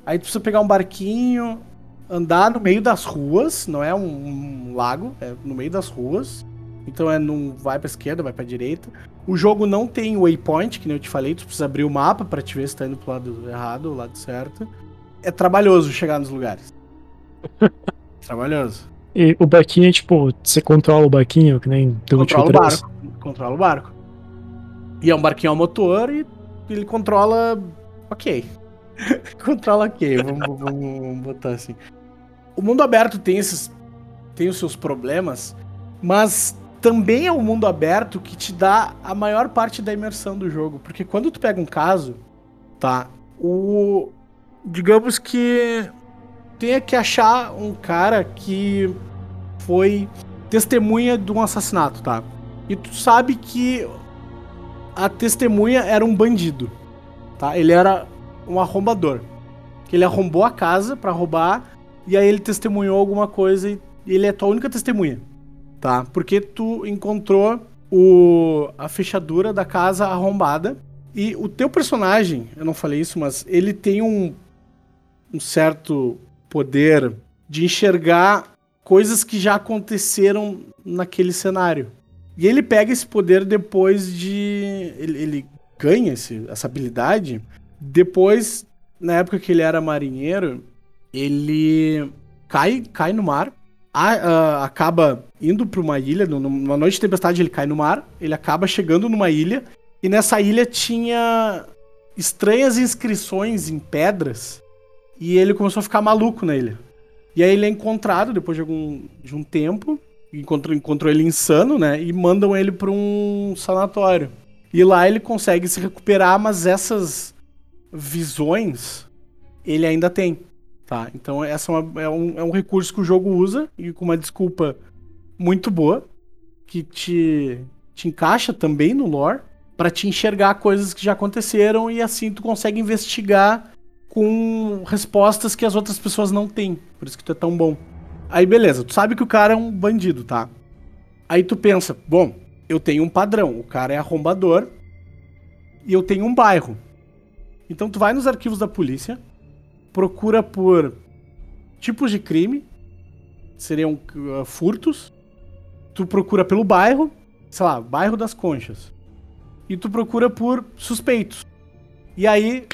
Aí tu precisa pegar um barquinho, andar no meio das ruas, não é um, um lago, é no meio das ruas. Então é não vai para esquerda, vai para direita. O jogo não tem waypoint, que nem eu te falei, tu precisa abrir o mapa para te ver se tá indo pro lado errado ou lado certo. É trabalhoso chegar nos lugares. Trabalhoso. E o barquinho é tipo, você controla o barquinho, que nem The Controla o barco. Controla o barco. E é um barquinho ao motor e ele controla. Ok. controla ok, vamos, vamos, vamos botar assim. O mundo aberto tem esses. tem os seus problemas, mas também é um mundo aberto que te dá a maior parte da imersão do jogo. Porque quando tu pega um caso, tá? O. Digamos que tenha que achar um cara que foi testemunha de um assassinato, tá? E tu sabe que a testemunha era um bandido, tá? Ele era um arrombador. que ele arrombou a casa pra roubar, e aí ele testemunhou alguma coisa e ele é tua única testemunha, tá? Porque tu encontrou o, a fechadura da casa arrombada e o teu personagem, eu não falei isso, mas ele tem um, um certo poder de enxergar coisas que já aconteceram naquele cenário. E ele pega esse poder depois de. Ele, ele ganha esse, essa habilidade depois, na época que ele era marinheiro, ele cai, cai no mar, a, a, acaba indo para uma ilha, numa noite de tempestade ele cai no mar, ele acaba chegando numa ilha, e nessa ilha tinha estranhas inscrições em pedras, e ele começou a ficar maluco na ilha. E aí ele é encontrado depois de algum de um tempo, encontrou, encontrou ele insano, né, e mandam ele para um sanatório. E lá ele consegue se recuperar, mas essas visões ele ainda tem. Tá? Então essa é, uma, é, um, é um recurso que o jogo usa e com uma desculpa muito boa que te, te encaixa também no lore para te enxergar coisas que já aconteceram e assim tu consegue investigar com respostas que as outras pessoas não têm. Por isso que tu é tão bom. Aí beleza, tu sabe que o cara é um bandido, tá? Aí tu pensa, bom, eu tenho um padrão, o cara é arrombador e eu tenho um bairro. Então tu vai nos arquivos da polícia, procura por tipos de crime, seriam uh, furtos. Tu procura pelo bairro, sei lá, bairro das Conchas. E tu procura por suspeitos. E aí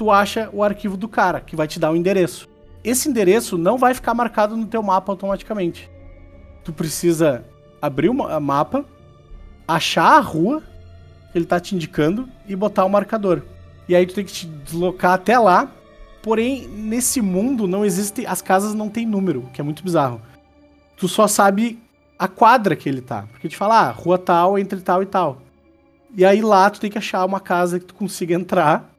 tu acha o arquivo do cara, que vai te dar o endereço. Esse endereço não vai ficar marcado no teu mapa automaticamente. Tu precisa abrir o mapa, achar a rua que ele tá te indicando e botar o marcador. E aí tu tem que te deslocar até lá Porém, nesse mundo não existe. As casas não têm número, que é muito bizarro. Tu só sabe a quadra que ele tá. Porque te fala, ah, rua tal, entre tal e tal. E aí lá tu tem que achar uma casa que tu consiga entrar.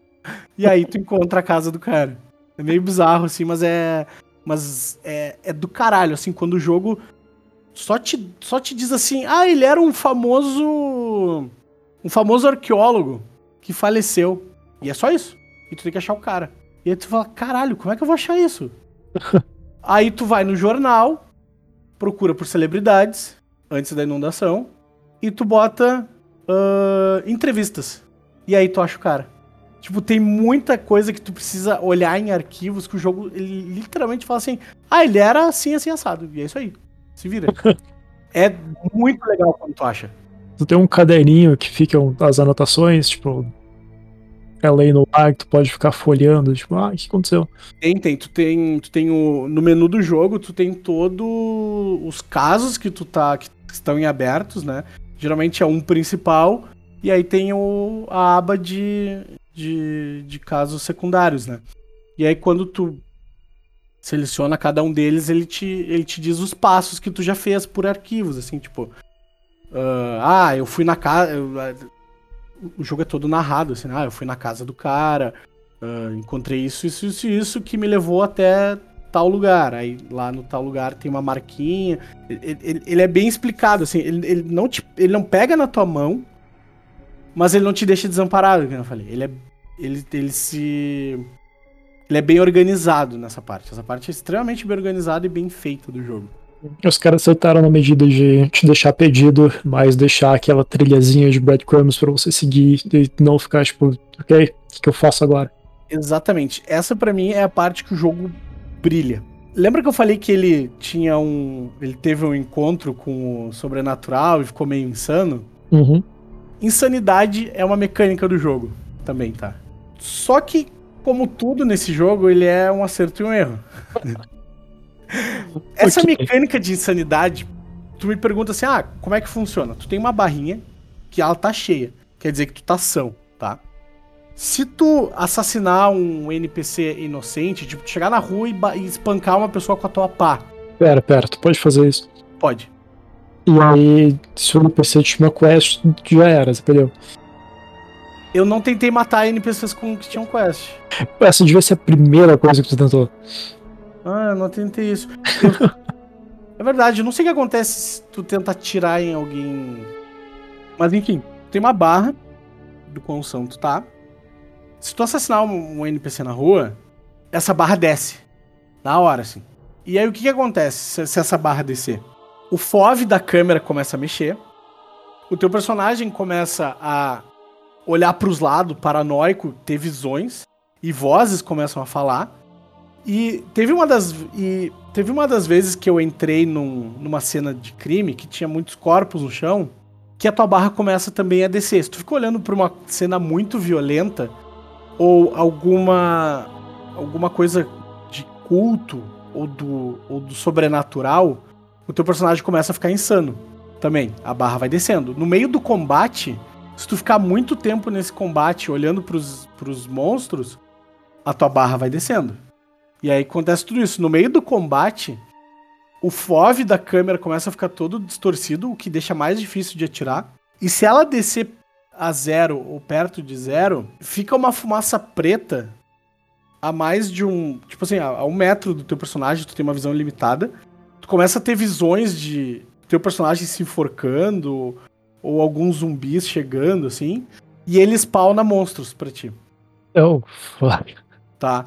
E aí tu encontra a casa do cara. É meio bizarro, assim, mas é. Mas é, é do caralho, assim, quando o jogo só te, só te diz assim: ah, ele era um famoso. Um famoso arqueólogo que faleceu. E é só isso. E tu tem que achar o cara. E aí tu fala, caralho, como é que eu vou achar isso? aí tu vai no jornal, procura por celebridades, antes da inundação, e tu bota uh, entrevistas. E aí tu acha o cara. Tipo, tem muita coisa que tu precisa olhar em arquivos que o jogo ele literalmente fala assim: ah, ele era assim, assim, assado. E é isso aí. Se vira. é muito legal quando tu acha. Tu tem um caderninho que ficam as anotações, tipo, lei no ar que tu pode ficar folhando, tipo, ah, o que aconteceu? Tem, tem. Tu tem, tu tem o, no menu do jogo, tu tem todos os casos que tu tá, que estão em abertos, né? Geralmente é um principal, e aí tem o, a aba de, de, de casos secundários, né? E aí quando tu seleciona cada um deles, ele te, ele te diz os passos que tu já fez por arquivos, assim, tipo... Uh, ah, eu fui na casa o jogo é todo narrado, assim, ah, eu fui na casa do cara, uh, encontrei isso, isso, isso, isso, que me levou até tal lugar. Aí lá no tal lugar tem uma marquinha. Ele, ele, ele é bem explicado, assim, ele, ele, não te, ele não pega na tua mão, mas ele não te deixa desamparado, como eu falei. Ele é. Ele, ele se. Ele é bem organizado nessa parte. Essa parte é extremamente bem organizada e bem feita do jogo. Os caras acertaram na medida de te deixar pedido, mas deixar aquela trilhazinha de breadcrumbs para você seguir e não ficar tipo, ok, o que, que eu faço agora? Exatamente. Essa para mim é a parte que o jogo brilha. Lembra que eu falei que ele tinha um. Ele teve um encontro com o sobrenatural e ficou meio insano? Uhum. Insanidade é uma mecânica do jogo também, tá? Só que, como tudo nesse jogo, ele é um acerto e um erro. Essa mecânica de insanidade, tu me pergunta assim: ah, como é que funciona? Tu tem uma barrinha que ela tá cheia. Quer dizer que tu tá são, tá? Se tu assassinar um NPC inocente, tipo, chegar na rua e, e espancar uma pessoa com a tua pá. Pera, pera, tu pode fazer isso? Pode. E aí, se o NPC tinha uma quest, já era, você perdeu. Eu não tentei matar NPCs com que tinham quest. Essa devia ser a primeira coisa que tu tentou. Ah, eu não tentei isso. Eu... é verdade, eu não sei o que acontece se tu tenta atirar em alguém. Mas enfim, tem uma barra do quão tu tá. Se tu assassinar um, NPC na rua, essa barra desce. Na hora, assim. E aí o que, que acontece se essa barra descer? O FOV da câmera começa a mexer. O teu personagem começa a olhar para os lados, paranoico, ter visões. E vozes começam a falar. E teve uma das. E teve uma das vezes que eu entrei num, numa cena de crime que tinha muitos corpos no chão. Que a tua barra começa também a descer. Se tu fica olhando pra uma cena muito violenta, ou alguma. alguma coisa de culto, ou do, ou do sobrenatural, o teu personagem começa a ficar insano. Também. A barra vai descendo. No meio do combate, se tu ficar muito tempo nesse combate olhando pros, pros monstros, a tua barra vai descendo. E aí acontece tudo isso. No meio do combate, o FOV da câmera começa a ficar todo distorcido, o que deixa mais difícil de atirar. E se ela descer a zero ou perto de zero, fica uma fumaça preta a mais de um. Tipo assim, a, um metro do teu personagem, tu tem uma visão limitada. Começa a ter visões de teu personagem se enforcando, ou alguns zumbis chegando, assim. E ele spawna monstros pra ti. Oh, fuck. Tá?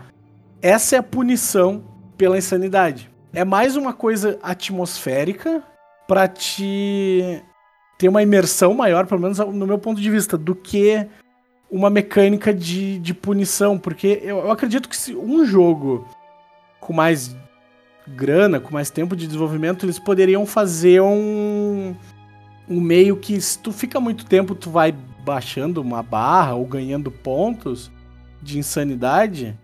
Essa é a punição pela insanidade. É mais uma coisa atmosférica para te ter uma imersão maior, pelo menos no meu ponto de vista, do que uma mecânica de, de punição. Porque eu, eu acredito que se um jogo com mais grana, com mais tempo de desenvolvimento, eles poderiam fazer um, um meio que se tu fica muito tempo, tu vai baixando uma barra ou ganhando pontos de insanidade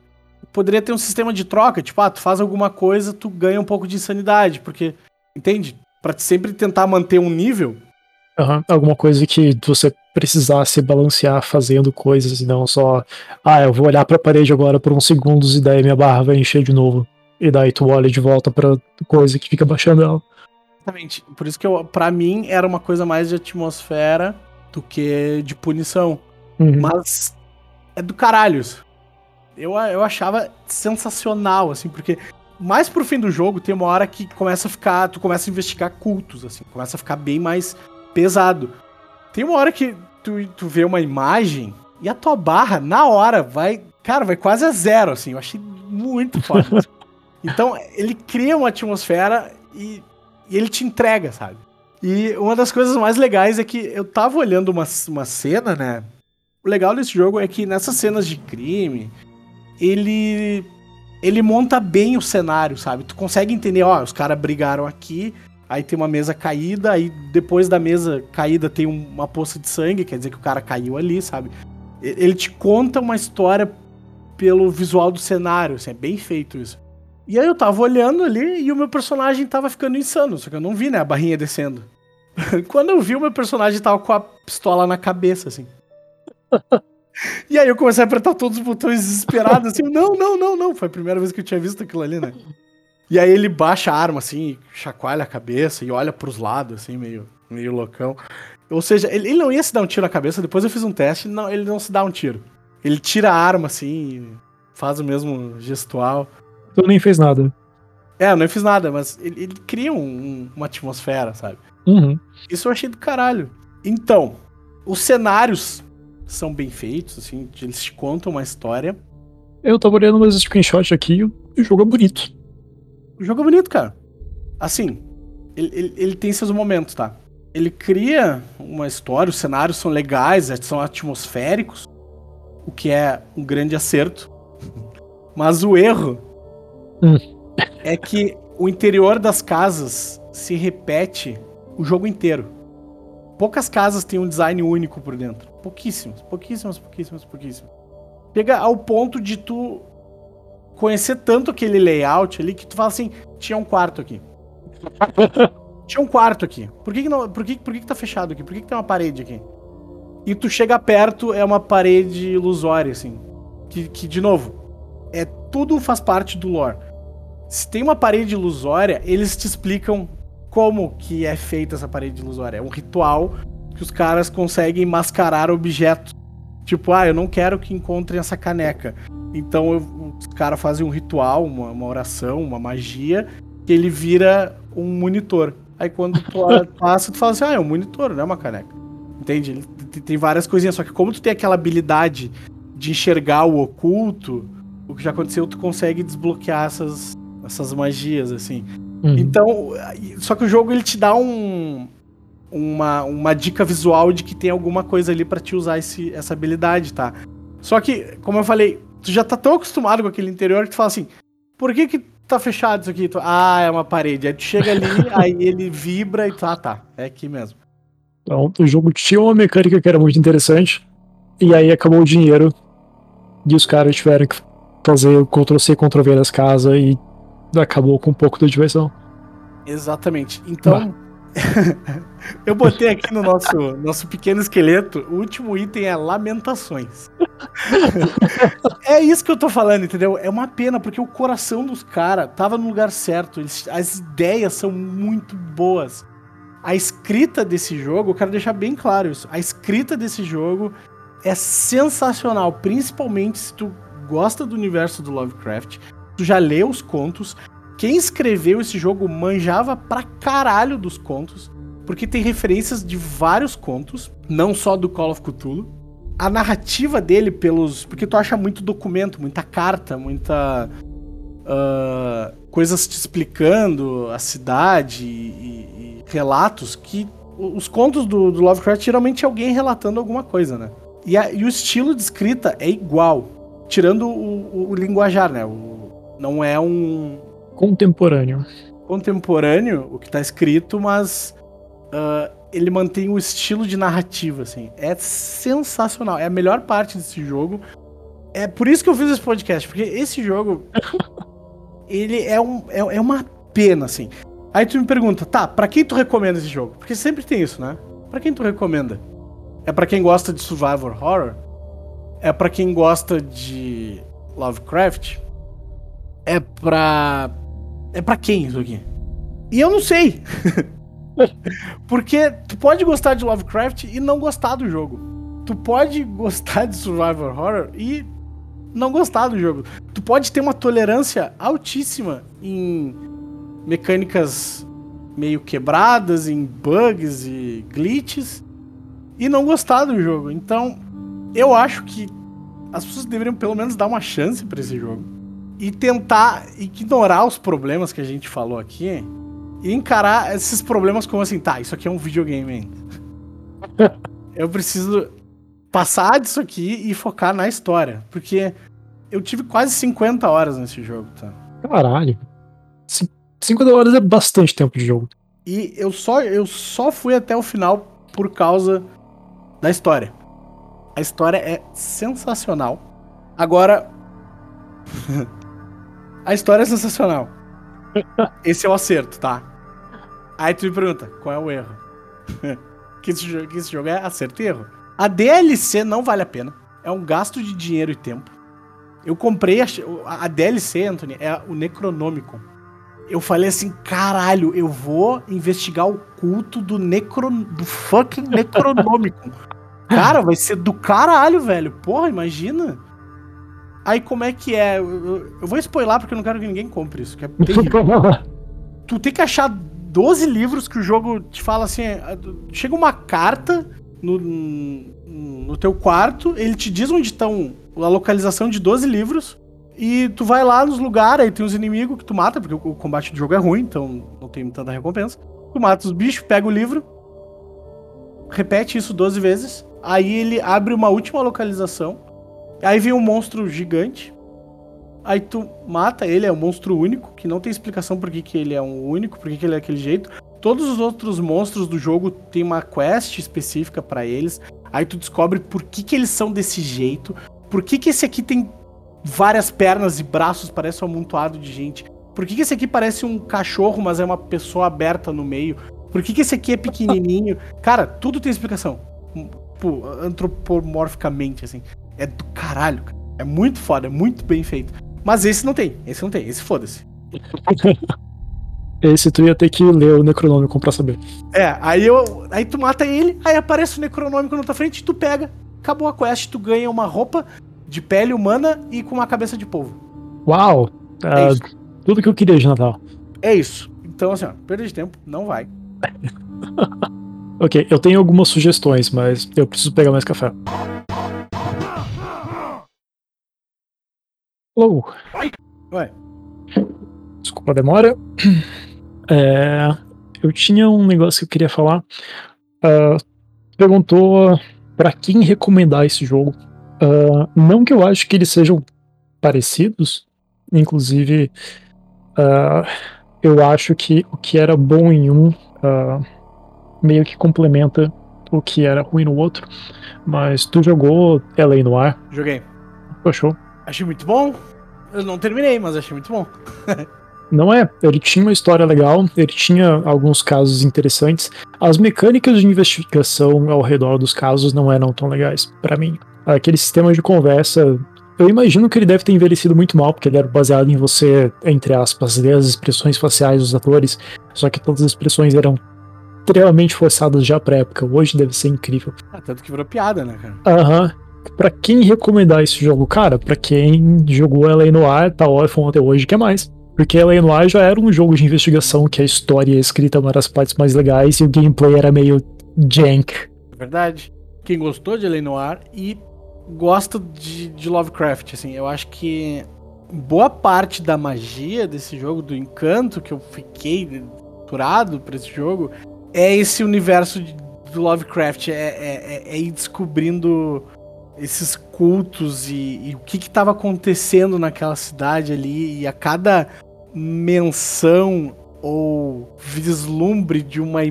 poderia ter um sistema de troca, tipo, ah, tu faz alguma coisa, tu ganha um pouco de insanidade, porque, entende? Pra sempre tentar manter um nível. Uhum. Alguma coisa que você precisasse balancear fazendo coisas e não só, ah, eu vou olhar pra parede agora por uns segundos e daí minha barra vai encher de novo. E daí tu olha de volta pra coisa que fica baixando ela. Exatamente. Por isso que eu, pra mim era uma coisa mais de atmosfera do que de punição. Uhum. Mas é do caralho isso eu, eu achava sensacional, assim, porque mais pro fim do jogo tem uma hora que começa a ficar. Tu começa a investigar cultos, assim, começa a ficar bem mais pesado. Tem uma hora que tu, tu vê uma imagem e a tua barra, na hora, vai. Cara, vai quase a zero, assim. Eu achei muito foda. então, ele cria uma atmosfera e, e ele te entrega, sabe? E uma das coisas mais legais é que eu tava olhando uma, uma cena, né? O legal desse jogo é que nessas cenas de crime, ele ele monta bem o cenário, sabe? Tu consegue entender, ó, os caras brigaram aqui, aí tem uma mesa caída, aí depois da mesa caída tem uma poça de sangue, quer dizer que o cara caiu ali, sabe? Ele te conta uma história pelo visual do cenário, assim, é bem feito isso. E aí eu tava olhando ali e o meu personagem tava ficando insano, só que eu não vi, né, a barrinha descendo. Quando eu vi, o meu personagem tava com a pistola na cabeça, assim. E aí eu comecei a apertar todos os botões desesperado, assim, não, não, não, não. Foi a primeira vez que eu tinha visto aquilo ali, né? E aí ele baixa a arma, assim, chacoalha a cabeça e olha pros lados, assim, meio, meio loucão. Ou seja, ele, ele não ia se dar um tiro na cabeça, depois eu fiz um teste, não, ele não se dá um tiro. Ele tira a arma, assim, faz o mesmo gestual. Tu nem fez nada. É, eu não fiz nada, mas ele, ele cria um, um, uma atmosfera, sabe? Uhum. Isso eu achei do caralho. Então, os cenários são bem feitos, assim, eles te contam uma história. Eu tava olhando umas screenshots aqui e o jogo é bonito. O jogo é bonito, cara. Assim, ele, ele, ele, tem seus momentos, tá? Ele cria uma história, os cenários são legais, são atmosféricos, o que é um grande acerto. Mas o erro hum. é que o interior das casas se repete o jogo inteiro poucas casas têm um design único por dentro. Pouquíssimas, pouquíssimas, pouquíssimas, pouquíssimas. Chega ao ponto de tu conhecer tanto aquele layout ali que tu fala assim, tinha um quarto aqui. tinha um quarto aqui. Por que, que não, por que, por que, que tá fechado aqui? Por que, que tem uma parede aqui? E tu chega perto, é uma parede ilusória, assim. Que, que, de novo, é tudo faz parte do lore. Se tem uma parede ilusória, eles te explicam como que é feita essa parede ilusória. É um ritual que os caras conseguem mascarar objetos. Tipo, ah, eu não quero que encontrem essa caneca. Então eu, os caras fazem um ritual, uma, uma, oração, uma magia, que ele vira um monitor. Aí quando tu passa, tu fala assim, ah, é um monitor, não é uma caneca. Entende? Ele tem várias coisinhas, só que como tu tem aquela habilidade de enxergar o oculto, o que já aconteceu, tu consegue desbloquear essas, essas magias, assim. Uhum. Então, só que o jogo ele te dá um, uma, uma dica visual de que tem alguma coisa ali pra te usar esse, essa habilidade, tá? Só que, como eu falei, tu já tá tão acostumado com aquele interior que tu fala assim, por que que tá fechado isso aqui? Tu, ah, é uma parede. Aí tu chega ali, aí ele vibra e tu, ah, tá, é aqui mesmo. Então, o jogo tinha uma mecânica que era muito interessante, e aí acabou o dinheiro, e os caras tiveram que fazer o Ctrl-C, Ctrl-V das casas, e acabou com um pouco da diversão. Exatamente. Então, eu botei aqui no nosso, nosso pequeno esqueleto, o último item é lamentações. é isso que eu tô falando, entendeu? É uma pena, porque o coração dos caras tava no lugar certo. Eles, as ideias são muito boas. A escrita desse jogo, eu quero deixar bem claro isso. A escrita desse jogo é sensacional, principalmente se tu gosta do universo do Lovecraft, tu já leu os contos. Quem escreveu esse jogo manjava pra caralho dos contos, porque tem referências de vários contos, não só do Call of Cthulhu. A narrativa dele, pelos. Porque tu acha muito documento, muita carta, muita. Uh, coisas te explicando a cidade e, e relatos que os contos do, do, Lovecraft geralmente é alguém relatando alguma coisa, né? E, a, e o estilo de escrita é igual, tirando o, o, o linguajar, né? O, não é um. Contemporâneo. Contemporâneo, o que tá escrito, mas. Uh, ele mantém o estilo de narrativa, assim. É sensacional. É a melhor parte desse jogo. É por isso que eu fiz esse podcast, porque esse jogo. ele é, um, é, é uma pena, assim. Aí tu me pergunta, tá, pra quem tu recomenda esse jogo? Porque sempre tem isso, né? Pra quem tu recomenda? É para quem gosta de survival horror? É para quem gosta de Lovecraft? É pra. É pra quem isso aqui? E eu não sei. Porque tu pode gostar de Lovecraft e não gostar do jogo. Tu pode gostar de survival horror e não gostar do jogo. Tu pode ter uma tolerância altíssima em mecânicas meio quebradas, em bugs e glitches e não gostar do jogo. Então, eu acho que as pessoas deveriam pelo menos dar uma chance para esse jogo e tentar ignorar os problemas que a gente falou aqui e encarar esses problemas como assim, tá, isso aqui é um videogame ainda. eu preciso passar disso aqui e focar na história, porque eu tive quase 50 horas nesse jogo, tá? Caralho. 50 horas é bastante tempo de jogo. E eu só, eu só fui até o final por causa da história. A história é sensacional. Agora. a história é sensacional. Esse é o acerto, tá? Aí tu me pergunta, qual é o erro? que, esse jogo, que esse jogo é acerto e erro. A DLC não vale a pena. É um gasto de dinheiro e tempo. Eu comprei a, a DLC, Anthony, é o Necronômico. Eu falei assim, caralho, eu vou investigar o culto do necro, do fucking Necronômico. Cara, vai ser do caralho, velho. Porra, imagina. Aí como é que é? Eu, eu vou spoiler porque eu não quero que ninguém compre isso. Que é tu tem que achar 12 livros que o jogo te fala assim: é, chega uma carta no, no teu quarto, ele te diz onde estão a localização de 12 livros. E tu vai lá nos lugares, aí tem os inimigos que tu mata, porque o combate do jogo é ruim, então não tem tanta recompensa. Tu mata os bichos, pega o livro, repete isso 12 vezes, aí ele abre uma última localização, aí vem um monstro gigante, Aí tu mata ele, é um monstro único, que não tem explicação por que, que ele é um único, por que, que ele é daquele jeito. Todos os outros monstros do jogo tem uma quest específica para eles. Aí tu descobre por que, que eles são desse jeito. Por que, que esse aqui tem várias pernas e braços, parece um amontoado de gente. Por que, que esse aqui parece um cachorro, mas é uma pessoa aberta no meio? Por que, que esse aqui é pequenininho? Cara, tudo tem explicação. Pô, antropomorficamente, assim. É do caralho, cara. É muito foda, é muito bem feito. Mas esse não tem, esse não tem, esse foda-se. esse tu ia ter que ler o Necronômico pra saber. É, aí, eu, aí tu mata ele, aí aparece o Necronômico na tua frente, tu pega, acabou a quest, tu ganha uma roupa de pele humana e com uma cabeça de polvo. Uau! É uh, tudo que eu queria de Natal. É isso. Então, assim, ó, perda de tempo, não vai. ok, eu tenho algumas sugestões, mas eu preciso pegar mais café. Alô? Ué. Desculpa a demora. É, eu tinha um negócio que eu queria falar. Ah, perguntou pra quem recomendar esse jogo. Ah, não que eu acho que eles sejam parecidos. Inclusive, ah, eu acho que o que era bom em um ah, meio que complementa o que era ruim no outro. Mas tu jogou LA no ar? Joguei. Achou? Achei muito bom. Eu não terminei, mas achei muito bom. Não é, ele tinha uma história legal, ele tinha alguns casos interessantes. As mecânicas de investigação ao redor dos casos não eram tão legais pra mim. Aquele sistema de conversa, eu imagino que ele deve ter envelhecido muito mal, porque ele era baseado em você, entre aspas, ler as expressões faciais dos atores, só que todas as expressões eram extremamente forçadas já pra época. Hoje deve ser incrível. Ah, tanto que virou piada, né, cara? Aham. Pra quem recomendar esse jogo, cara, pra quem jogou LA no ar, tá órfão até hoje, quer mais? Porque LA no ar já era um jogo de investigação que a história escrita eram as partes mais legais e o gameplay era meio jank. É verdade. Quem gostou de L.A. Noir e gosta de, de Lovecraft, assim, eu acho que boa parte da magia desse jogo, do encanto que eu fiquei torturado por esse jogo, é esse universo de- do Lovecraft, é, é, é- é ir descobrindo esses cultos e, e o que que tava acontecendo naquela cidade ali, e a cada menção ou vislumbre de uma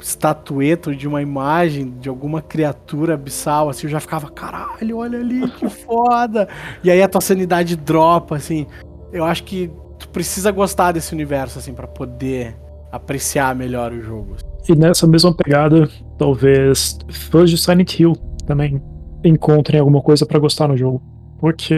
estatueta ou de uma imagem de alguma criatura abissal, assim, eu já ficava, caralho, olha ali, que foda! E aí a tua sanidade dropa, assim. Eu acho que tu precisa gostar desse universo, assim, pra poder apreciar melhor o jogo. E nessa mesma pegada, talvez fãs de Silent Hill também encontrem alguma coisa pra gostar no jogo. Porque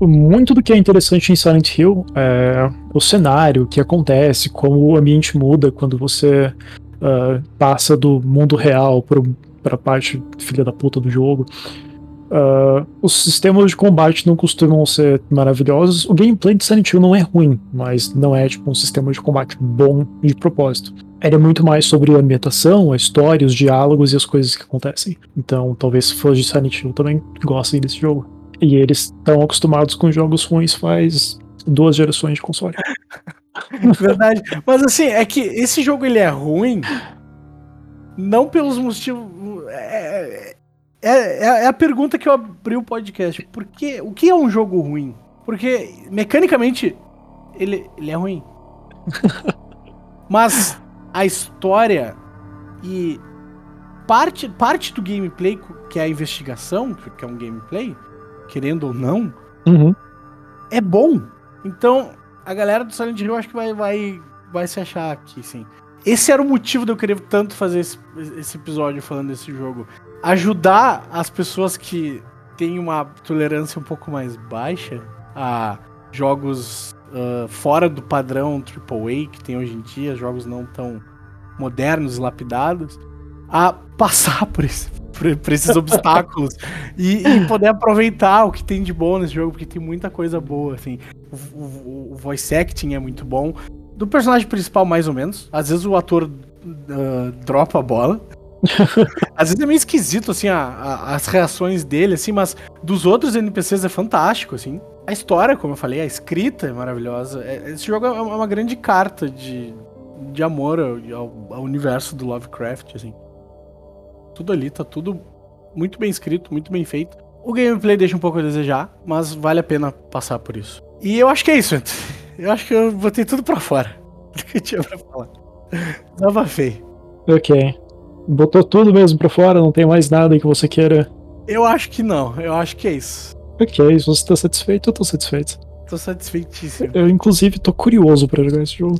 muito do que é interessante em Silent Hill é o cenário, o que acontece, como o ambiente muda quando você ah, passa do mundo real pro, pra parte filha da puta do jogo. Ah, os sistemas de combate não costumam ser maravilhosos. O gameplay de Silent Hill não é ruim, mas não é tipo um sistema de combate bom de propósito. Ele é muito mais sobre a ambientação, a história, os diálogos e as coisas que acontecem. Então, talvez fãs de Silent Hill também gostem desse jogo. E eles estão acostumados com jogos ruins faz duas gerações de console. Verdade. Mas assim, é que esse jogo ele é ruim não pelos motivos. É, é, é- é a pergunta que eu abri o podcast. Por que, o que é um jogo ruim? Porque mecanicamente ele, ele é ruim. Mas a história e parte, parte do gameplay, que é a investigação, que é um gameplay, querendo ou não, Uhum. é bom. Então, a galera do Silent Hill acho que vai, vai, vai se achar aqui, sim. Esse era o motivo de eu querer tanto fazer esse, esse episódio falando desse jogo. Ajudar as pessoas que têm uma tolerância um pouco mais baixa a jogos ah, fora do padrão AAA que tem hoje em dia, jogos não tão modernos lapidados, a passar por, esse- por- por esses obstáculos e, e poder aproveitar o que tem de bom nesse jogo, porque tem muita coisa boa, assim. O, o- o voice acting é muito bom. Do personagem principal, mais ou menos. Às vezes o ator ah, dropa a bola. Às vezes é meio esquisito, assim, a- a- as reações dele, assim, mas dos outros NPCs é fantástico, assim. A história, como eu falei, a escrita é maravilhosa. É- Esse jogo é uma uma grande carta de, de amor ao, ao- universo do Lovecraft, assim. Tudo ali, tá tudo muito bem escrito, muito bem feito. O gameplay deixa um pouco a desejar, mas vale a pena passar por isso. E eu acho que é isso, Anthony. Eu acho que eu botei tudo pra fora do que eu tinha pra falar. Desabafei. Ok. Botou tudo mesmo pra fora, não tem mais nada que você queira. Eu acho que não, eu acho que é isso. Ok, se você tá satisfeito, eu tô satisfeito. Tô satisfeitíssimo. Eu, inclusive, tô curioso pra jogar esse jogo.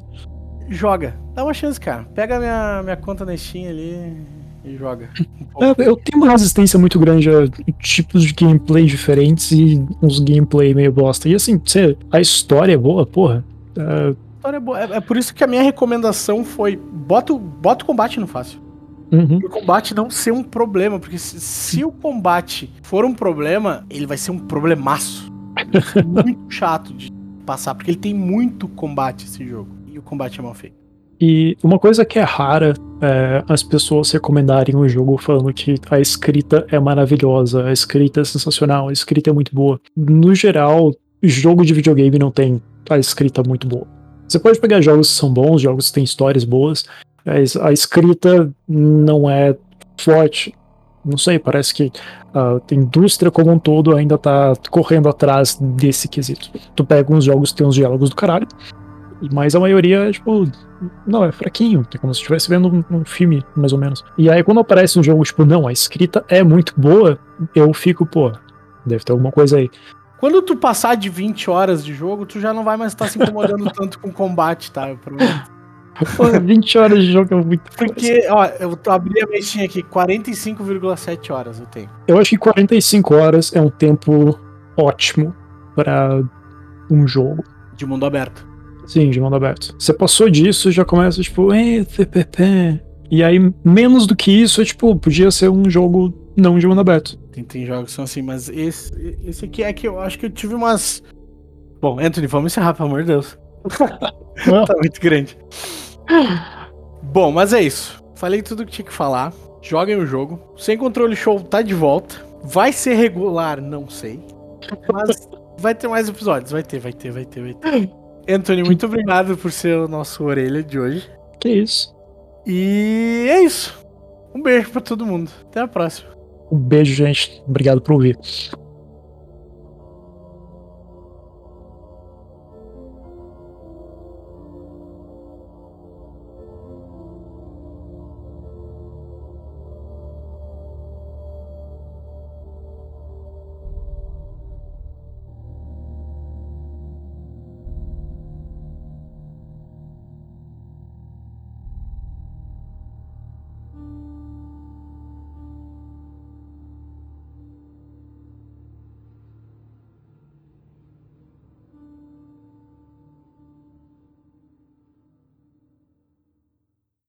Joga, dá uma chance, cara. Pega minha, minha conta na Steam ali e joga. Um. É, eu tenho uma resistência muito grande a tipos de gameplay diferentes e uns gameplay meio bosta. E assim, você- a história é boa, porra. É, A história é boa. É, é por isso que a minha recomendação foi: bota, bota o combate no fácil. Uhum. o combate não ser um problema, porque se, se o combate for um problema, ele vai ser um problemaço. muito chato de passar, porque ele tem muito combate esse jogo. E o combate é mal feito. E uma coisa que é rara é as pessoas recomendarem o jogo falando que a escrita é maravilhosa, a escrita é sensacional, a escrita é muito boa. No geral, jogo de videogame não tem a escrita muito boa. Você pode pegar jogos que são bons, jogos que têm histórias boas, a escrita não é forte. Não sei, parece que a indústria como um todo ainda tá correndo atrás desse quesito. Tu pega uns jogos que tem uns diálogos do caralho, mas a maioria é tipo. Não, é fraquinho. É como se estivesse vendo um, um, filme, mais ou menos. E aí quando aparece um jogo, tipo, não, a escrita é muito boa, eu fico, pô, deve ter alguma coisa aí. Quando tu passar de 20 horas de jogo, tu já não vai mais estar se incomodando tanto com combate, tá? Eu prometo. Pô, 20 horas de jogo é muito Porque, ó, eu abri a mexinha aqui, 45,7 horas eu tenho. Eu acho que 45 horas é um tempo ótimo para um jogo. De mundo aberto. Sim, de mundo aberto. Você passou disso, já começa, tipo, e aí, menos do que isso, é tipo, podia ser um jogo não de mundo aberto. Tem, tem jogos que são assim, mas esse, esse aqui é que eu acho que eu tive umas. Bom, Anthony, vamos encerrar, pelo amor de Deus. tá muito grande. Bom, mas é isso. Falei tudo que tinha que falar. Joguem o jogo. Sem controle show tá de volta. Vai ser regular, não sei. Mas vai ter mais episódios. Vai ter, vai ter, vai ter, vai ter. Anthony, muito obrigado por ser o nosso orelha de hoje. Que isso. E é isso. Um beijo para todo mundo. Até a próxima. Um beijo, gente. Obrigado por ouvir.